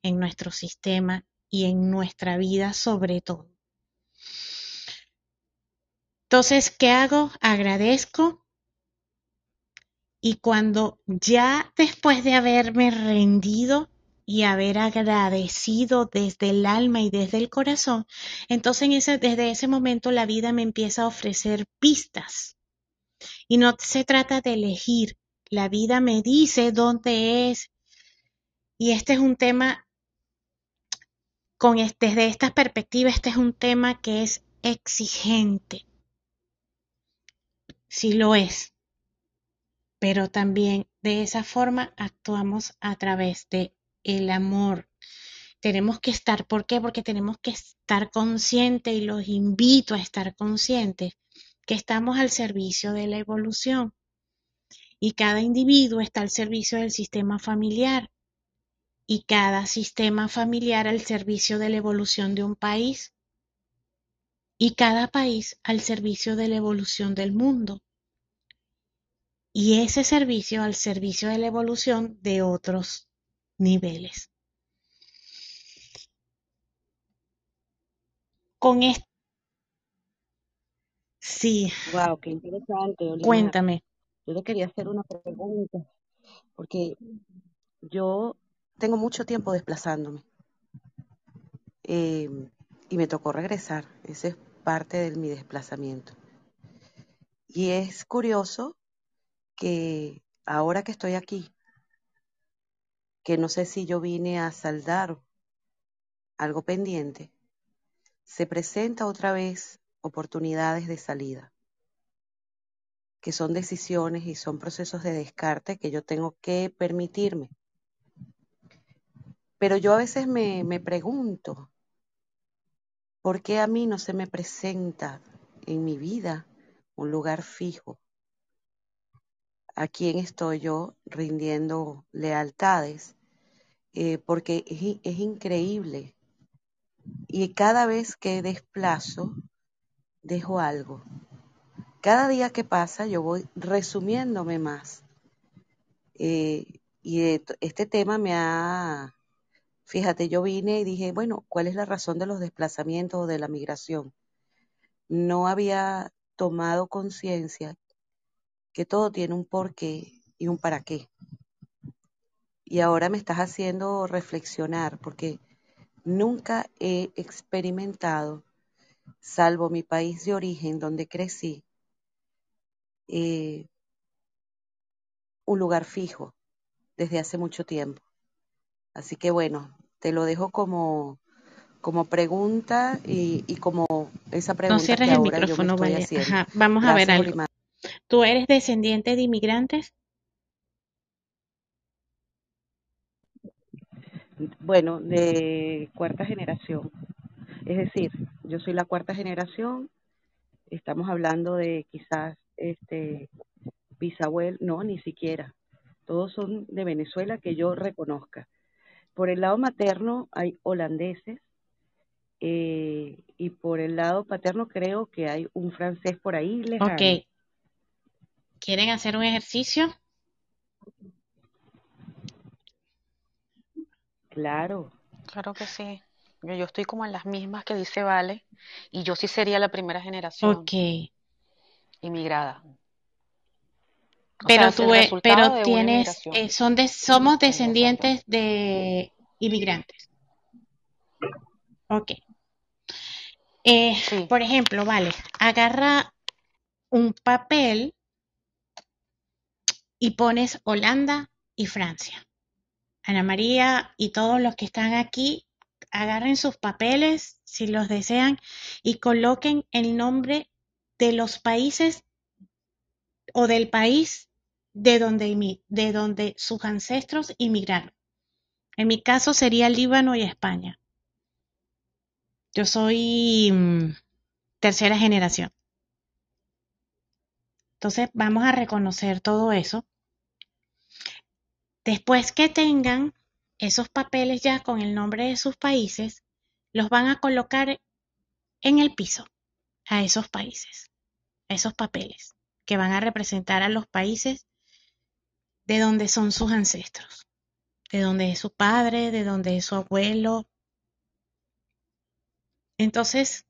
en nuestro sistema y en nuestra vida sobre todo. Entonces, ¿qué hago? Agradezco y cuando ya después de haberme rendido y haber agradecido desde el alma y desde el corazón, entonces desde ese momento la vida me empieza a ofrecer pistas. Y no se trata de elegir, la vida me dice dónde es. Y este es un tema con, desde esta perspectiva, este es un tema que es exigente. Sí lo es. Pero también de esa forma actuamos a través de el amor. Tenemos que estar, ¿por qué? Porque tenemos que estar conscientes y los invito a estar conscientes que estamos al servicio de la evolución y cada individuo está al servicio del sistema familiar y cada sistema familiar al servicio de la evolución de un país y cada país al servicio de la evolución del mundo y ese servicio al servicio de la evolución de otros niveles. Con esto. Sí. Wow, qué interesante. Cuéntame. Yo le quería hacer una pregunta, porque yo tengo mucho tiempo desplazándome. Em, y me tocó regresar. Ese es parte de mi desplazamiento. Y es curioso que ahora que estoy aquí, que no sé si yo vine a saldar algo pendiente, se presenta otra vez oportunidades de salida, que son decisiones y son procesos de descarte que yo tengo que permitirme. Pero yo a veces me, me pregunto, ¿por qué a mí no se me presenta en mi vida un lugar fijo? ¿A quién estoy yo rindiendo lealtades? Eh, porque es, es increíble. Y cada vez que desplazo, dejo algo. Cada día que pasa, yo voy resumiéndome más. Eh, y este tema me ha Fíjate, yo vine y dije, bueno, ¿cuál es la razón de los desplazamientos o de la migración? No había tomado conciencia que todo tiene un porqué y un para qué. Y ahora me estás haciendo reflexionar porque nunca he experimentado, salvo mi país de origen donde crecí, eh, un lugar fijo desde hace mucho tiempo. Así que bueno, te lo dejo como, como pregunta y, y como esa pregunta no cierres que el micrófono, vale. Ajá. Vamos a ver algo. ¿Tú eres descendiente de inmigrantes? Bueno, de cuarta generación. Es decir, yo soy la cuarta generación, estamos hablando de quizás este bisabuelo, no, ni siquiera. Todos son de Venezuela que yo reconozca. Por el lado materno hay holandeses eh, y por el lado paterno creo que hay un francés por ahí lejano. Ok. ¿Quieren hacer un ejercicio? Claro. Claro que sí. Yo, yo estoy como en las mismas que dice Vale, y yo sí sería la primera generación Ok. inmigrada. Pero sea, tú, pero de tienes, eh, son de, somos descendientes de inmigrantes. Ok. Eh, Sí, por ejemplo, vale, agarra un papel y pones Holanda y Francia. Ana María y todos los que están aquí, agarren sus papeles, si los desean, y coloquen el nombre de los países o del país de donde, de donde sus ancestros inmigraron. En mi caso sería Líbano y España. Yo soy mm, tercera generación. Entonces vamos a reconocer todo eso. Después que tengan esos papeles ya con el nombre de sus países, los van a colocar en el piso a esos países, esos papeles que van a representar a los países de donde son sus ancestros, de donde es su padre, de donde es su abuelo. Entonces,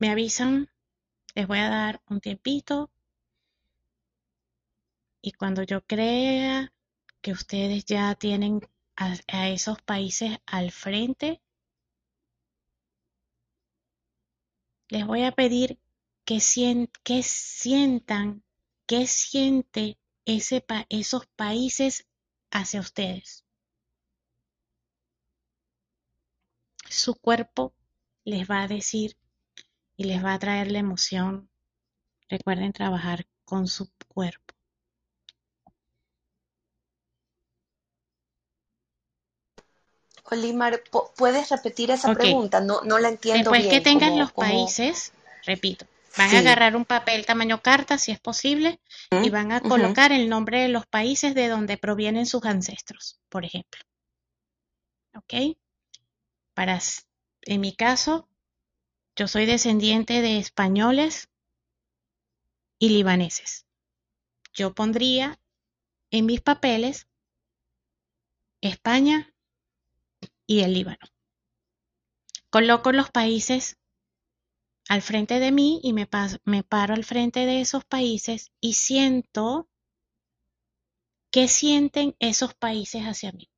me avisan, les voy a dar un tiempito y cuando yo crea que ustedes ya tienen a, a esos países al frente, les voy a pedir que, sien- que sientan, que siente ese pa- esos países hacia ustedes. Su cuerpo les va a decir y les va a traer la emoción. Recuerden trabajar con su cuerpo. Olimar, ¿pu- ¿puedes repetir esa pregunta? No, no la entiendo después que bien. tengan los países, repito, van a agarrar un papel tamaño carta, si es posible, y van a colocar el nombre de los países de donde provienen sus ancestros, por ejemplo. ¿Ok? Para, en mi caso, yo soy descendiente de españoles y libaneses. Yo pondría en mis papeles España y el Líbano. Coloco los países al frente de mí y me, me paro al frente de esos países y siento qué sienten esos países hacia mí.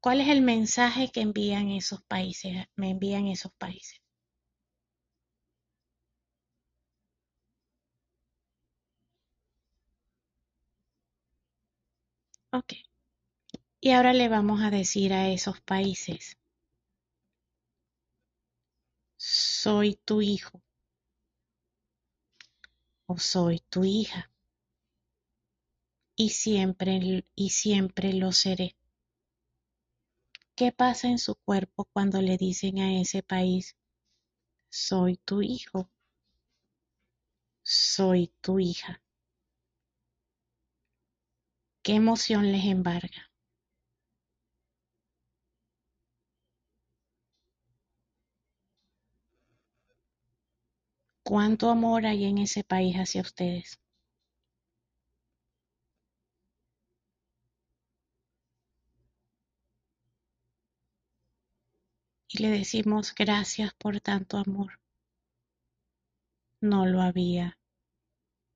¿Cuál es el mensaje que envían esos países? Me envían esos países. Ok. Y ahora le vamos a decir a esos países, soy tu hijo o soy tu hija y siempre, y siempre lo seré. ¿Qué pasa en su cuerpo cuando le dicen a ese país, soy tu hijo, soy tu hija? ¿Qué emoción les embarga? ¿Cuánto amor hay en ese país hacia ustedes? Y le decimos gracias por tanto amor. No lo había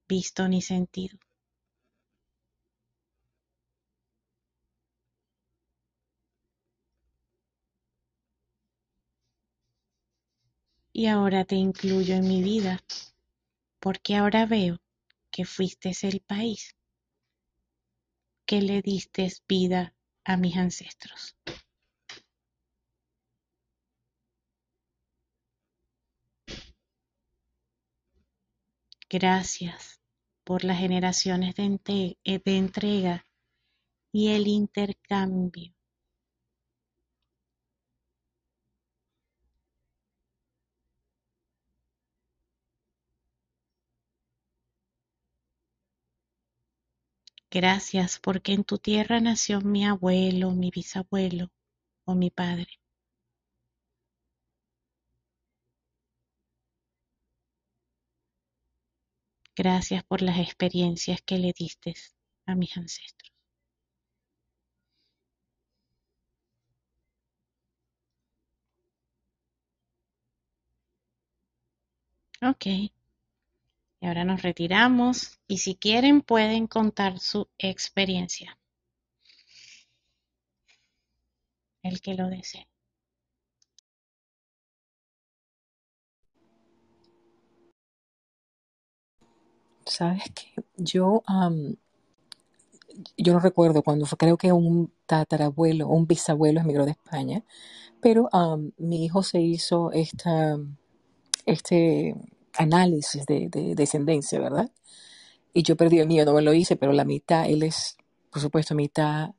visto ni sentido. Y ahora te incluyo en mi vida, porque ahora veo que fuiste el país que le diste vida a mis ancestros. Gracias por las generaciones de, entrega y el intercambio. Gracias porque en tu tierra nació mi abuelo, mi bisabuelo o mi padre. Gracias por las experiencias que le diste a mis ancestros. Ok. Y ahora nos retiramos y si quieren pueden contar su experiencia. El que lo desee. Sabes que yo, am, yo no recuerdo cuando creo que un tatarabuelo un bisabuelo emigró de España, pero am, mi hijo se hizo esta, este análisis de, de descendencia, ¿verdad? Y yo perdí el mío, no me lo hice, pero la mitad, él es, por supuesto, mitad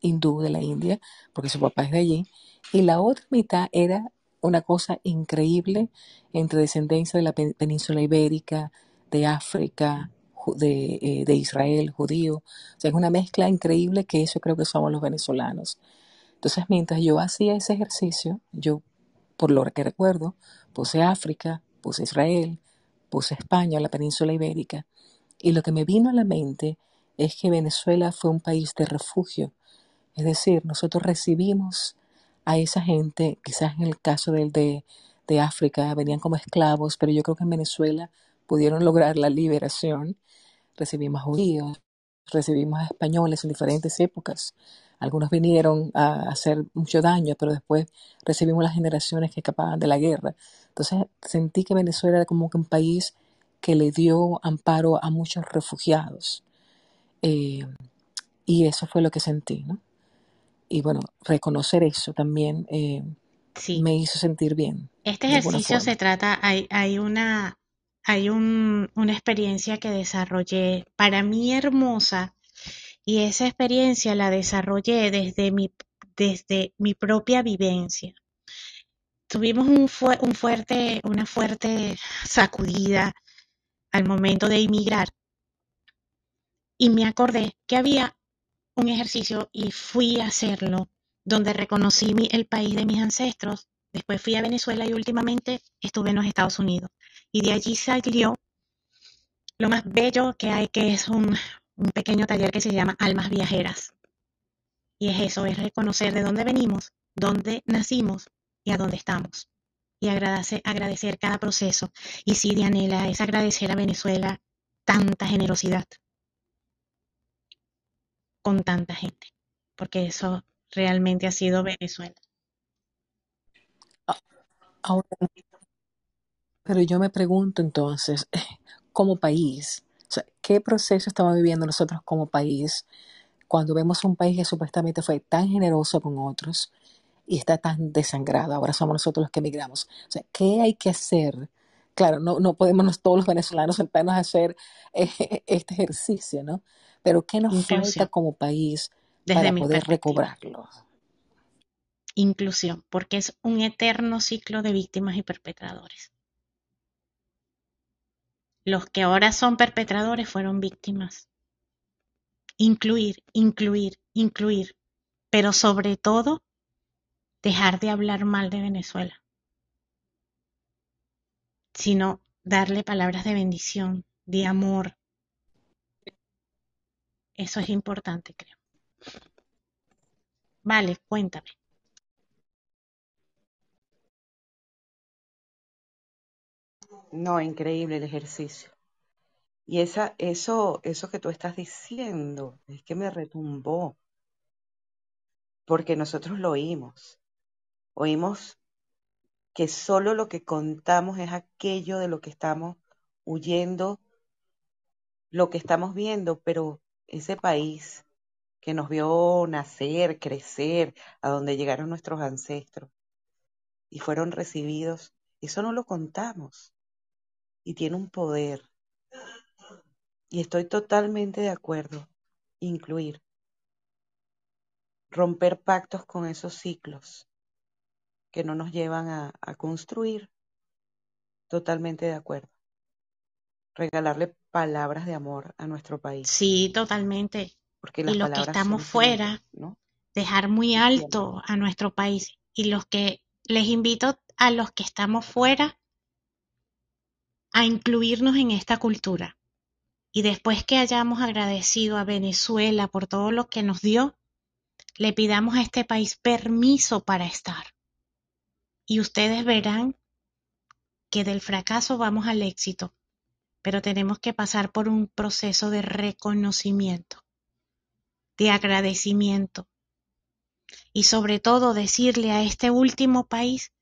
hindú de la India, porque su papá es de allí, y la otra mitad era una cosa increíble entre descendencia de la pen- península ibérica, de África, de, eh, de Israel, judío. O sea, es una mezcla increíble que eso creo que somos los venezolanos. Entonces, mientras yo hacía ese ejercicio, yo, por lo que recuerdo, puse África, puse Israel, puse España, la península ibérica, y lo que me vino a la mente es que Venezuela fue un país de refugio es decir, nosotros recibimos a esa gente, quizás en el caso del de, de África, venían como esclavos, pero yo creo que en Venezuela pudieron lograr la liberación. Recibimos judíos, recibimos españoles en diferentes épocas. Algunos vinieron a hacer mucho daño, pero después recibimos las generaciones que escapaban de la guerra. Entonces sentí que Venezuela era como que un país que le dio amparo a muchos refugiados. Eh, y eso fue lo que sentí, ¿no? Y bueno, reconocer eso también eh, Sí. me hizo sentir bien, Este ejercicio se trata, hay, hay una, hay un, una experiencia que desarrollé para mí hermosa y esa experiencia la desarrollé desde mi, desde mi propia vivencia. Tuvimos un, fue- un fuerte, una fuerte sacudida al momento de emigrar y me acordé que había un ejercicio y fui a hacerlo donde reconocí mi- el país de mis ancestros. Después fui a Venezuela y últimamente estuve en los Estados Unidos. Y de allí salió lo más bello que hay, que es un, un pequeño taller que se llama Almas Viajeras. Y es eso, es reconocer de dónde venimos, dónde nacimos y a dónde estamos. Y agradecer, agradecer cada proceso. Y sí, Dianela, es agradecer a Venezuela tanta generosidad con tanta gente, porque eso realmente ha sido Venezuela. A- Ahora, pero yo me pregunto entonces, como país, sea, ¿qué proceso estamos viviendo nosotros como país cuando vemos un país que supuestamente fue tan generoso con otros y está tan desangrado? Ahora somos nosotros los que emigramos. O sea, ¿qué hay que hacer? Claro, no, no podemos todos los venezolanos sentarnos a hacer eh, este ejercicio, ¿no? Pero ¿qué nos falta como país desde para poder recobrarlo? Inclusión, porque es un eterno ciclo de víctimas y perpetradores. Los que ahora son perpetradores fueron víctimas. Incluir, incluir, incluir, pero sobre todo dejar de hablar mal de Venezuela, sino darle palabras de bendición, de amor. Eso es importante, creo. Vale, cuéntame. No, increíble el ejercicio. Y esa, eso, eso que tú estás diciendo, es que me retumbó, porque nosotros lo oímos. Oímos que solo lo que contamos es aquello de lo que estamos huyendo, lo que estamos viendo, pero ese país que nos vio nacer, crecer, a donde llegaron nuestros ancestros y fueron recibidos, eso no lo contamos y tiene un poder. Y estoy totalmente de acuerdo. Incluir, romper pactos con esos ciclos que no nos llevan a, a construir. Totalmente de acuerdo. regalarle palabras de amor a nuestro país. Sí, totalmente. Porque y las los que estamos fuera, ¿no? dejar muy alto a nuestro país. Y los que les invito a los que estamos fuera a incluirnos en esta cultura. Y después que hayamos agradecido a Venezuela por todo lo que nos dio, le pidamos a este país permiso para estar. Y ustedes verán que del fracaso vamos al éxito, pero tenemos que pasar por un proceso de reconocimiento, de agradecimiento y sobre todo decirle a este último país,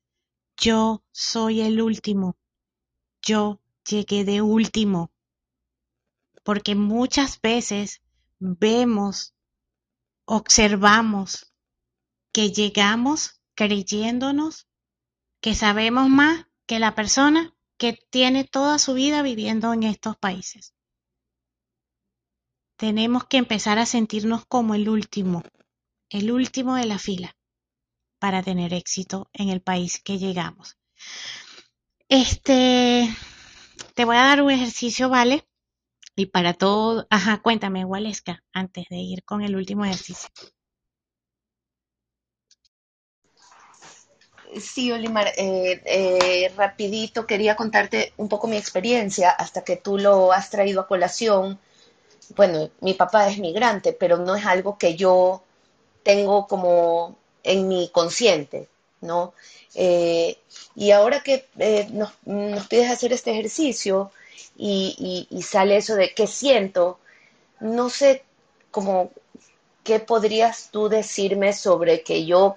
yo soy el último, yo llegué de último, porque muchas veces vemos, observamos que llegamos creyéndonos que sabemos más que la persona que tiene toda su vida viviendo en estos países. Tenemos que empezar a sentirnos como el último, el último de la fila para tener éxito en el país que llegamos. Este, te voy a dar un ejercicio, ¿vale? Y para todo, ajá, cuéntame, Waleska, antes de ir con el último ejercicio. Sí, Olimar, eh, eh, rapidito quería contarte un poco mi experiencia hasta que tú lo has traído a colación. Bueno, mi papá es migrante, pero no es algo que yo tengo como en mi consciente, ¿no? Eh, y ahora que eh, nos, pides hacer este ejercicio y, sale eso de qué siento, no sé como qué podrías tú decirme sobre que yo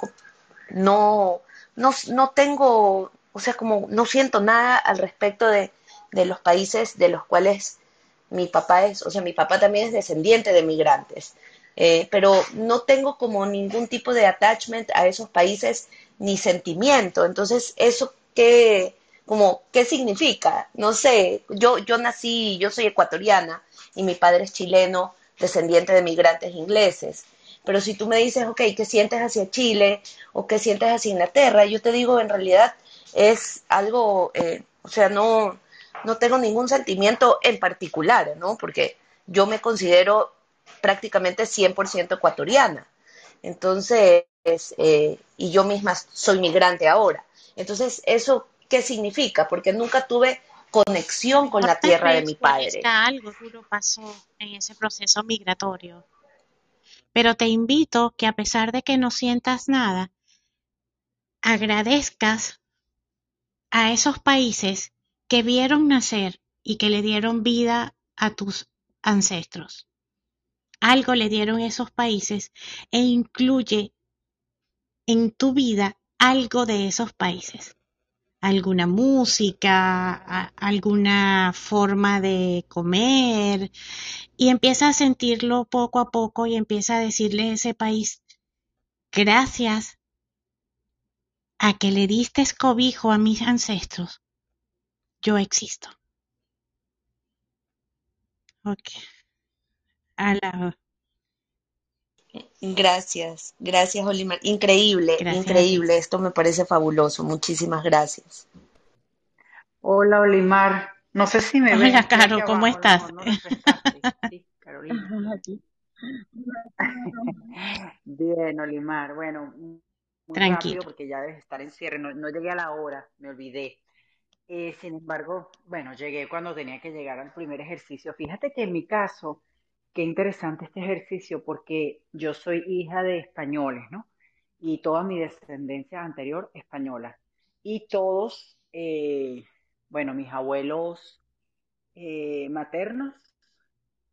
no, no, no tengo, o sea, como no siento nada al respecto de, de los países de los cuales mi papá es, o sea, mi papá también es descendiente de migrantes, eh, pero no tengo como ningún tipo de attachment a esos países ni sentimiento. Entonces, ¿eso qué, como, qué significa? No sé, yo, yo nací, yo soy ecuatoriana y mi padre es chileno, descendiente de migrantes ingleses. Pero si tú me dices, ok, ¿qué sientes hacia Chile o qué sientes hacia Inglaterra? Yo te digo, en realidad es algo, eh, o sea, no, no tengo ningún sentimiento en particular, ¿no? Porque yo me considero prácticamente 100% ecuatoriana. Entonces, eh, y yo misma soy migrante ahora. Entonces, ¿eso qué significa? Porque nunca tuve conexión con la tierra de mi padre. Algo duro pasó en ese proceso migratorio. Pero te invito que a pesar de que no sientas nada, agradezcas a esos países que vieron nacer y que le dieron vida a tus ancestros. Algo le dieron esos países e incluye en tu vida algo de esos países. Alguna música, alguna forma de comer, y empieza a sentirlo poco a poco y empieza a decirle a ese país, gracias a que le diste cobijo a mis ancestros, yo existo. Ok. A Gracias, gracias, Olimar. Increíble, Gracias increíble. Esto me parece fabuloso. Muchísimas gracias. Hola, Olimar. No sé si me ves, Hola, Caro, ¿cómo abajo, estás? no refrescaste. Sí, Carolina. Bien, Olimar. Bueno, muy rápido Tranquilo. porque ya debes estar en cierre. No, no llegué a la hora, me olvidé. Eh, sin embargo, bueno, llegué cuando tenía que llegar al primer ejercicio. Fíjate que en mi caso, qué interesante este ejercicio porque yo soy hija de españoles, ¿no? Y toda mi descendencia anterior española. Y todos, eh, bueno, mis abuelos eh, maternos,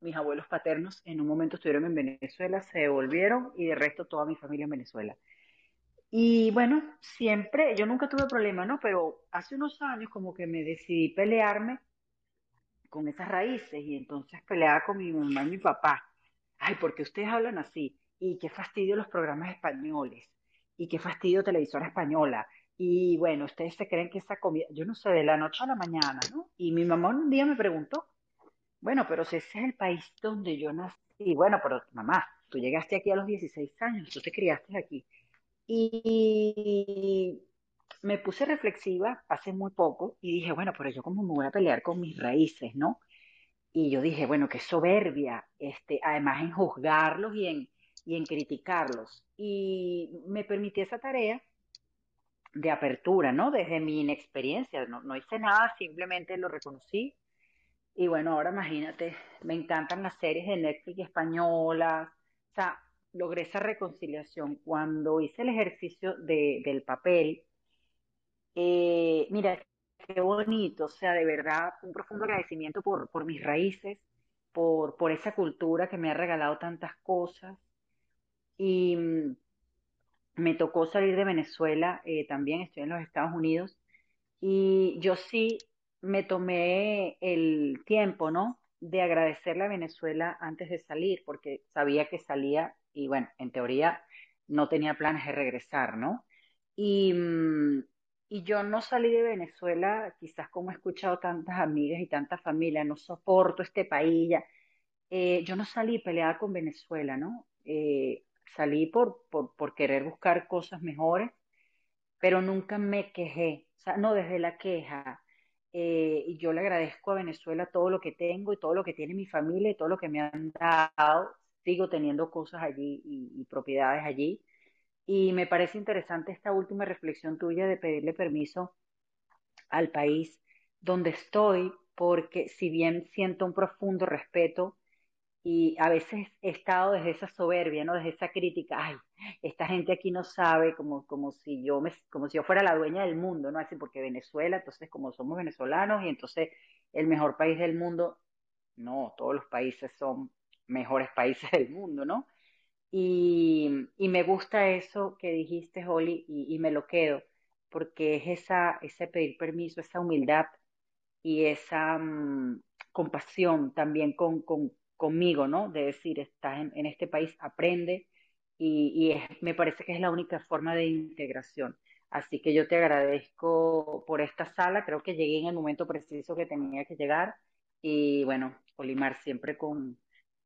mis abuelos paternos en un momento estuvieron en Venezuela, se devolvieron y de resto toda mi familia en Venezuela. Y bueno, siempre, yo nunca tuve problema, ¿no? Pero hace unos años como que me decidí pelearme con esas raíces y entonces peleaba con mi mamá y mi papá. Ay, porque ustedes hablan así? Y qué fastidio los programas españoles. Y qué fastidio televisora española. Y bueno, ustedes se creen que esa comida, yo no sé, de la noche a la mañana, ¿no? Y mi mamá un día me preguntó, bueno, pero si ese es el país donde yo nací, bueno, pero mamá, tú llegaste aquí a los 16 años, tú te criaste aquí. Y me puse reflexiva hace muy poco y dije, bueno, pero yo cómo me voy a pelear con mis raíces, ¿no? y yo dije, bueno, qué soberbia, este, además en juzgarlos y en, y en criticarlos. Y me permití esa tarea de apertura, ¿no? Desde mi inexperiencia, no, no hice nada, simplemente lo reconocí. Y bueno, ahora imagínate, me encantan las series de Netflix españolas, o sea, logré esa reconciliación. Cuando hice el ejercicio de, del papel, eh, mira, qué bonito, o sea, de verdad, un profundo agradecimiento por, mis raíces, por, por esa cultura que me ha regalado tantas cosas. Y mm, me tocó salir de Venezuela, eh, también estoy en los Estados Unidos, y yo sí me tomé el tiempo, ¿no? De agradecerle a Venezuela antes de salir, porque sabía que salía y bueno, en teoría no tenía planes de regresar, ¿no? Y, mm, y yo no salí de Venezuela, quizás como he escuchado tantas amigas y tantas familias, no soporto este país, ya. Eh, yo no salí peleada con Venezuela, ¿no? Eh, salí por, por, querer buscar cosas mejores, pero nunca me quejé, o sea, no desde la queja. Eh, y yo le agradezco a Venezuela todo lo que tengo y todo lo que tiene mi familia y todo lo que me han dado. Sigo teniendo cosas allí y propiedades allí. Y me parece interesante esta última reflexión tuya de pedirle permiso al país donde estoy, porque si bien siento un profundo respeto y a veces he estado desde esa soberbia, ¿no? Desde esa crítica, ay, esta gente aquí no sabe, como, como si yo me, como si yo fuera la dueña del mundo, ¿no? Así porque Venezuela, entonces como somos venezolanos y entonces el mejor país del mundo, no, todos los países son mejores países del mundo, ¿no? Y, me gusta eso que dijiste, Holly, y, me lo quedo, porque es esa, ese pedir permiso, esa humildad y esa mm, compasión también con, con, conmigo, ¿no? De decir, estás en, en este país, aprende y, y me parece que es la única forma de integración. Así que yo te agradezco por esta sala, creo que llegué en el momento preciso que tenía que llegar y bueno, Olimar, siempre con,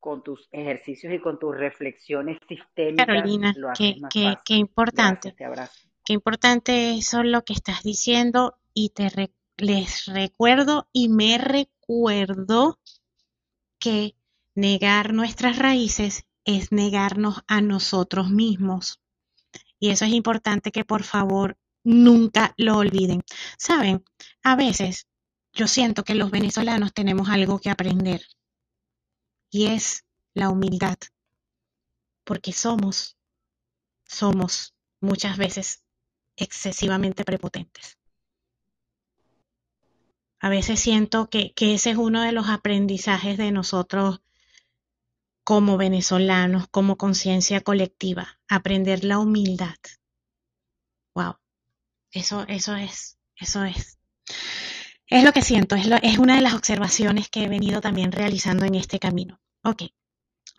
con tus ejercicios y con tus reflexiones sistémicas Carolina, lo qué, haces más qué, qué fácil. importante, Gracias, te abrazo. qué importante eso lo que estás diciendo y te re- les recuerdo y me recuerdo que negar nuestras raíces es negarnos a nosotros mismos. Y eso es importante que por favor nunca lo olviden. Saben, a veces yo siento que los venezolanos tenemos algo que aprender y es la humildad, porque somos, somos muchas veces excesivamente prepotentes. A veces siento que, ese es uno de los aprendizajes de nosotros como venezolanos, como conciencia colectiva, aprender la humildad. Wow, eso, eso es, eso es. Es lo que siento, es, una de las observaciones que he venido también realizando en este camino. Ok,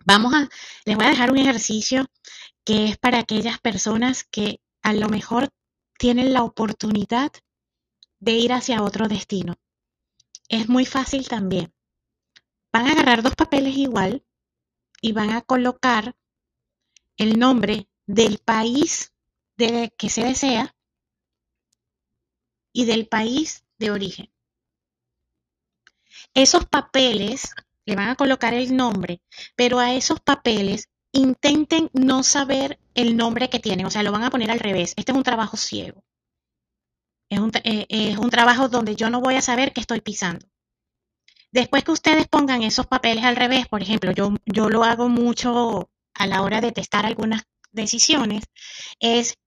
vamos a, les voy a dejar un ejercicio que es para aquellas personas que a lo mejor tienen la oportunidad de ir hacia otro destino. Es muy fácil también. Van a agarrar dos papeles igual y van a colocar el nombre del país de que se desea y del país de origen. Esos papeles le van a colocar el nombre, pero a esos papeles intenten no saber el nombre que tienen, o sea, lo van a poner al revés. Este es un trabajo ciego. Es un, eh, es un trabajo donde yo no voy a saber qué estoy pisando. Después que ustedes pongan esos papeles al revés, por ejemplo, yo, yo lo hago mucho a la hora de testar algunas decisiones, es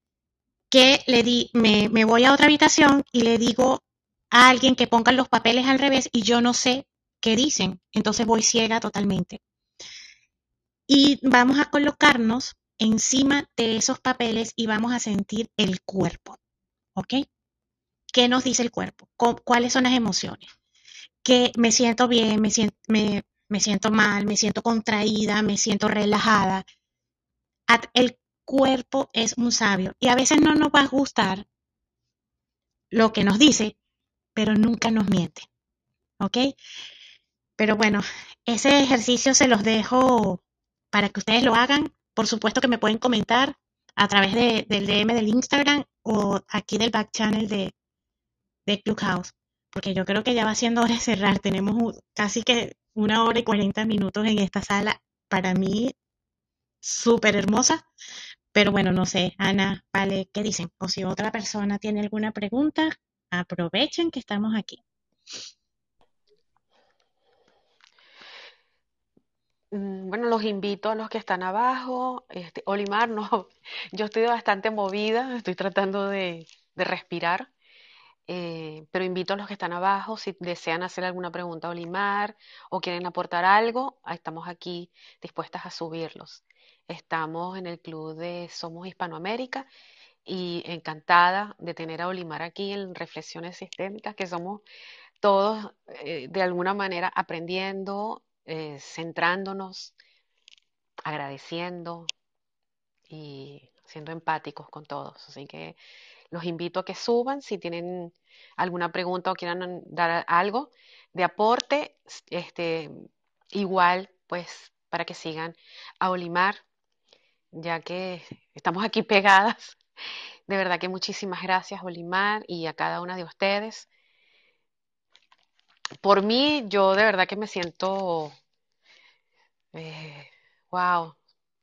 que le di, me, me voy a otra habitación y le digo a alguien que ponga los papeles al revés y yo no sé qué dicen, entonces voy ciega totalmente. Y vamos a colocarnos encima de esos papeles y vamos a sentir el cuerpo, ¿ok? ¿Qué nos dice el cuerpo? ¿Cuáles son las emociones? Que me siento bien, me siento, me siento mal, me siento contraída, me siento relajada. El cuerpo es un sabio y a veces no nos va a gustar lo que nos dice, pero nunca nos miente. ¿Ok? Pero bueno, ese ejercicio se los dejo para que ustedes lo hagan. Por supuesto que me pueden comentar a través de, del DM del Instagram o aquí del back channel de, de Clubhouse. porque yo creo que ya va siendo hora de cerrar. Tenemos casi que una hora y cuarenta minutos en esta sala. Para mí, súper hermosa. Pero bueno, no sé, Ana, vale, ¿qué dicen? O si otra persona tiene alguna pregunta, aprovechen que estamos aquí. Mm, bueno, los invito a los que están abajo. Este, Olimar, no, yo estoy bastante movida, estoy tratando de, respirar, eh, pero invito a los que están abajo, si desean hacer alguna pregunta a Olimar o quieren aportar algo, estamos aquí dispuestas a subirlos. Estamos en el club de Somos Hispanoamérica y encantada de tener a Olimar aquí en Reflexiones Sistémicas, que somos todos eh, de alguna manera aprendiendo, eh, centrándonos, agradeciendo y siendo empáticos con todos. Así que los invito a que suban si tienen alguna pregunta o quieran dar algo de aporte, este, igual pues para que sigan a Olimar, ya que estamos aquí pegadas. De verdad que muchísimas gracias Olimar y a cada una de ustedes. Por mí, yo de verdad que me siento, eh, wow,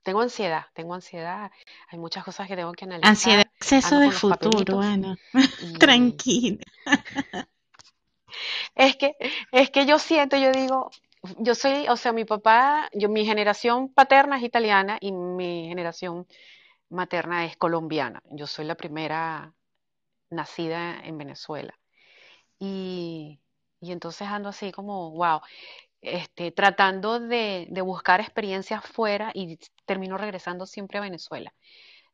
tengo ansiedad, tengo ansiedad. Hay muchas cosas que tengo que analizar. Ansiedad, exceso de futuro, Ana. y Tranquila. es que, es que yo siento, yo digo, yo soy, o sea, mi papá, yo, mi generación paterna es italiana y mi generación materna es colombiana. Yo soy la primera nacida en Venezuela. Y, y entonces ando así como, wow, este, tratando de, de buscar experiencias fuera y termino regresando siempre a Venezuela.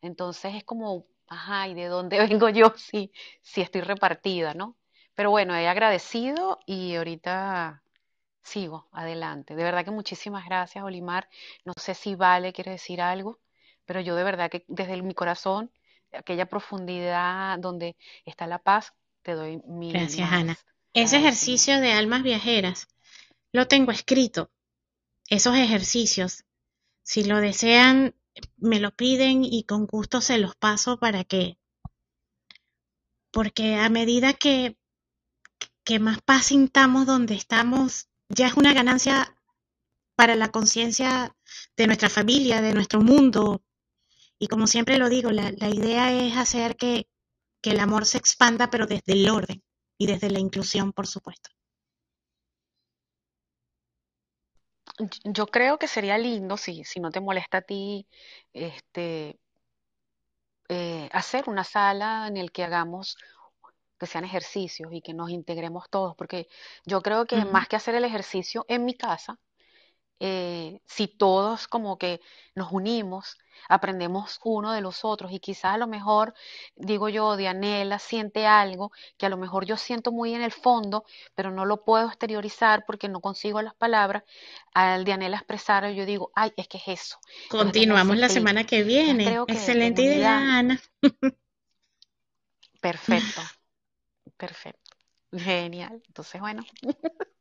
Entonces es como, ajá, ¿y de dónde vengo yo si, si estoy repartida, ¿no? Pero bueno, he agradecido y ahorita sigo adelante. De verdad que muchísimas gracias, Olimar. No sé si Vale quiere decir algo, pero yo de verdad que desde mi corazón, aquella profundidad donde está la paz, te doy mi Gracias, Ana. Ese ejercicio de almas viajeras lo tengo escrito. Esos ejercicios, si lo desean, me lo piden y con gusto se los paso para que, porque a medida que, que más paz sintamos donde estamos, ya es una ganancia para la conciencia de nuestra familia, de nuestro mundo. Y como siempre lo digo, la, la idea es hacer que, que el amor se expanda, pero desde el orden y desde la inclusión, por supuesto. Yo creo que sería lindo, si, si no te molesta a ti, este, eh, hacer una sala en el que hagamos que sean ejercicios y que nos integremos todos, porque yo creo que más que hacer el ejercicio en mi casa, eh, si todos como que nos unimos, aprendemos uno de los otros y quizás a lo mejor, digo yo, Dianela siente algo que a lo mejor yo siento muy en el fondo, pero no lo puedo exteriorizar porque no consigo las palabras, al Dianela expresar, yo digo, ay, es que es eso. Continuamos la semana que viene. creo que en Excelente idea, Ana. perfecto, perfecto, genial. Entonces, bueno.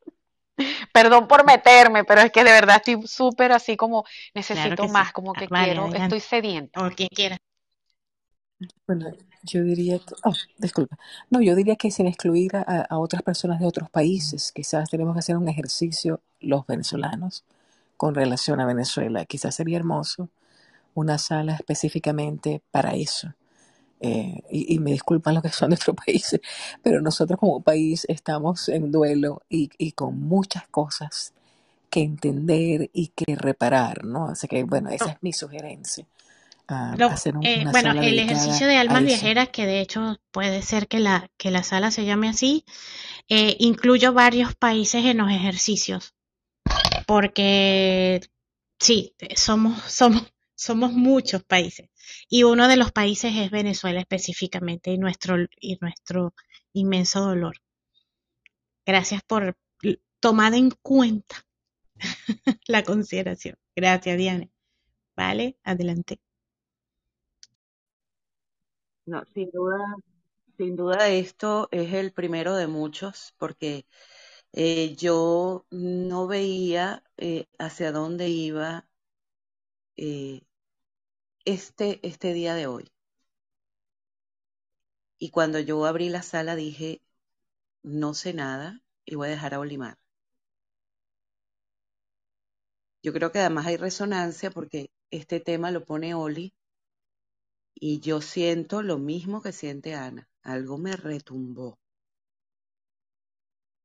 Perdón por meterme, pero es que de verdad estoy súper así como Claro necesito sí. más, como Ah, que Vale, quiero, adelante. estoy sedienta. O quien quiera. Bueno, yo diría que, oh, disculpa. No, yo diría que sin excluir a, a otras personas de otros países, quizás tenemos que hacer un ejercicio los venezolanos con relación a Venezuela. Quizás sería hermoso una sala específicamente para eso. Eh, y, y me disculpan los que son de otros países, pero nosotros como país estamos en duelo y, y con muchas cosas que entender y que reparar, ¿no? Así que, bueno, esa es mi sugerencia. ah, Lo- hacer un- eh, bueno, el ejercicio de almas viajeras, que de hecho puede ser que la, que la sala se llame así, eh, incluyo varios países en los ejercicios, porque sí, somos, somos, somos muchos países. Y uno de los países es Venezuela específicamente y nuestro, y nuestro inmenso dolor. Gracias por tomar en cuenta la consideración. Gracias, Diana. Vale, adelante. No, sin duda, sin duda esto es el primero de muchos, porque eh, yo no veía eh, hacia dónde iba eh, este, este día de hoy. Y cuando yo abrí la sala dije, no sé nada y voy a dejar a Olimar. Yo creo que además hay resonancia porque este tema lo pone Oli y yo siento lo mismo que siente Ana. Algo me retumbó.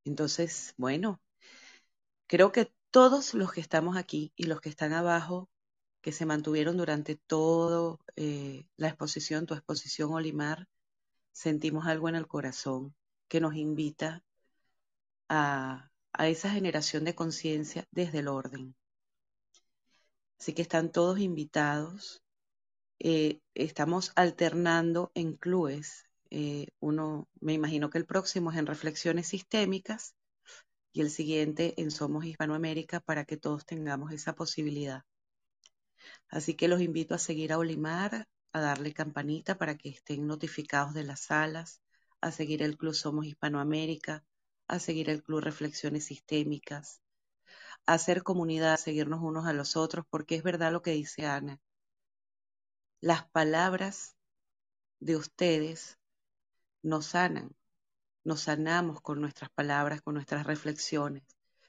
Entonces, bueno, creo que todos los que estamos aquí y los que están abajo, que se mantuvieron durante toda eh, la exposición, tu exposición, Olimar, sentimos algo en el corazón que nos invita a, a esa generación de conciencia desde el orden. Así que están todos invitados. Eh, estamos alternando en clubes. Eh, uno, me imagino que el próximo es en reflexiones sistémicas y el siguiente en Somos Hispanoamérica para que todos tengamos esa posibilidad. Así que los invito a seguir a Olimar, a darle campanita para que estén notificados de las salas, a seguir el Club Somos Hispanoamérica, a seguir el Club Reflexiones Sistémicas, a hacer comunidad, a seguirnos unos a los otros, porque es verdad lo que dice Ana. Las palabras de ustedes nos sanan, nos sanamos con nuestras palabras, con nuestras reflexiones.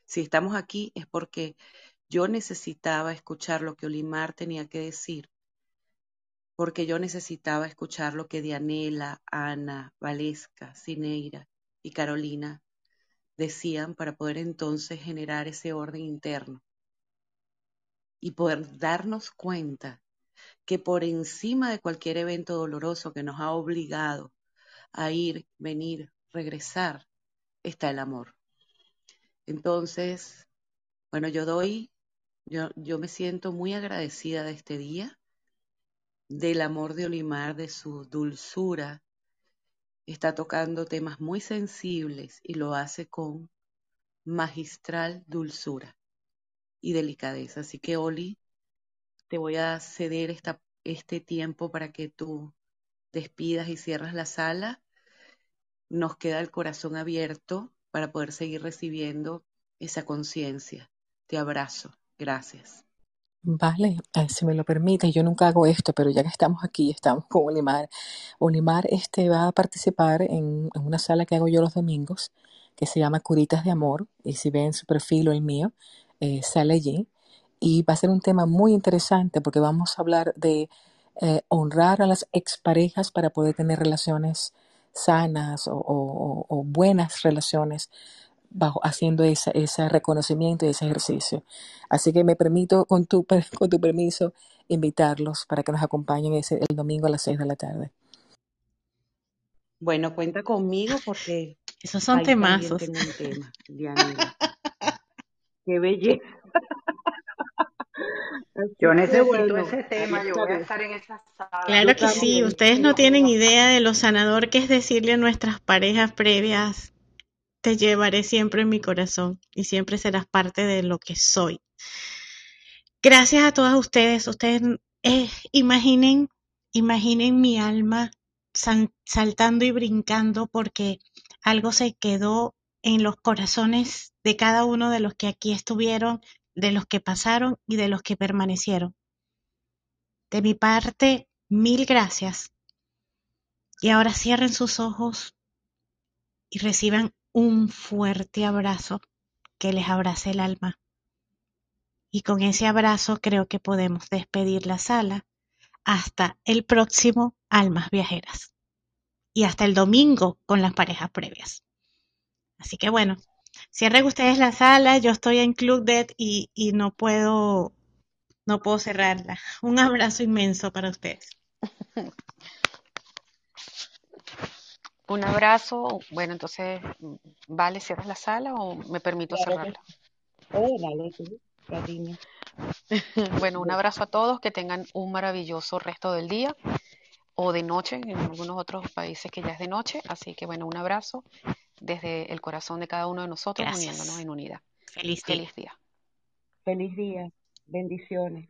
Si estamos aquí es porque yo necesitaba escuchar lo que Olimar tenía que decir, porque yo necesitaba escuchar lo que Dianela, Ana, Valesca, Cineira y Carolina decían para poder entonces generar ese orden interno y poder darnos cuenta que por encima de cualquier evento doloroso que nos ha obligado a ir, venir, regresar, está el amor. Entonces, bueno, yo doy, yo, me siento muy agradecida de este día, del amor de Olimar, de su dulzura. Está tocando temas muy sensibles y lo hace con magistral dulzura y delicadeza. Así que, Oli, te voy a ceder este tiempo para que tú despidas y cierras la sala. Nos queda el corazón abierto para poder seguir recibiendo esa conciencia. Te abrazo. Gracias. Vale, eh, si me lo permite, yo nunca hago esto, pero ya que estamos aquí, estamos con Olimar. Olimar este, va a participar en, una sala que hago yo los domingos, que se llama Curitas de Amor, y si ven su perfil o el mío, eh, sale allí. Y va a ser un tema muy interesante porque vamos a hablar de eh, honrar a las exparejas para poder tener relaciones sanas o buenas relaciones bajo, haciendo esa- ese reconocimiento y ese ejercicio. Así que me permito, con tu, con tu permiso, invitarlos para que nos acompañen ese, el domingo a las 6 de la tarde. Bueno, cuenta conmigo porque Esos son temazos. tengo un tema, Dianela. Qué belleza. Yo necesito bueno, ese tema, yo voy a estar en esa sala. Claro que sí, ustedes no tienen idea de lo sanador que es decirle a nuestras parejas previas, te llevaré siempre en mi corazón y siempre serás parte de lo que soy. Gracias a todas ustedes. Ustedes eh, imaginen, imaginen mi alma saltando y brincando porque algo se quedó en los corazones de cada uno de los que aquí estuvieron, de los que pasaron y de los que permanecieron. De mi parte, mil gracias. Y ahora cierren sus ojos y reciban un fuerte abrazo que les abrace el alma. Y con ese abrazo creo que podemos despedir la sala hasta el próximo Almas Viajeras. Y hasta el domingo con las parejas previas. Así que bueno, cierren ustedes la sala, yo estoy en Club Dead y, y no puedo, no puedo cerrarla. Un abrazo inmenso para ustedes. Un abrazo. Bueno, entonces, ¿vale, cierras la sala o me permito Claro que cerrarla? tú, cariño. Bueno, un abrazo a todos, que tengan un maravilloso resto del día o de noche, en algunos otros países que ya es de noche. Así que bueno, un abrazo desde el corazón de cada uno de nosotros, uniéndonos en unidad. Feliz día. Feliz día. Feliz día. Bendiciones.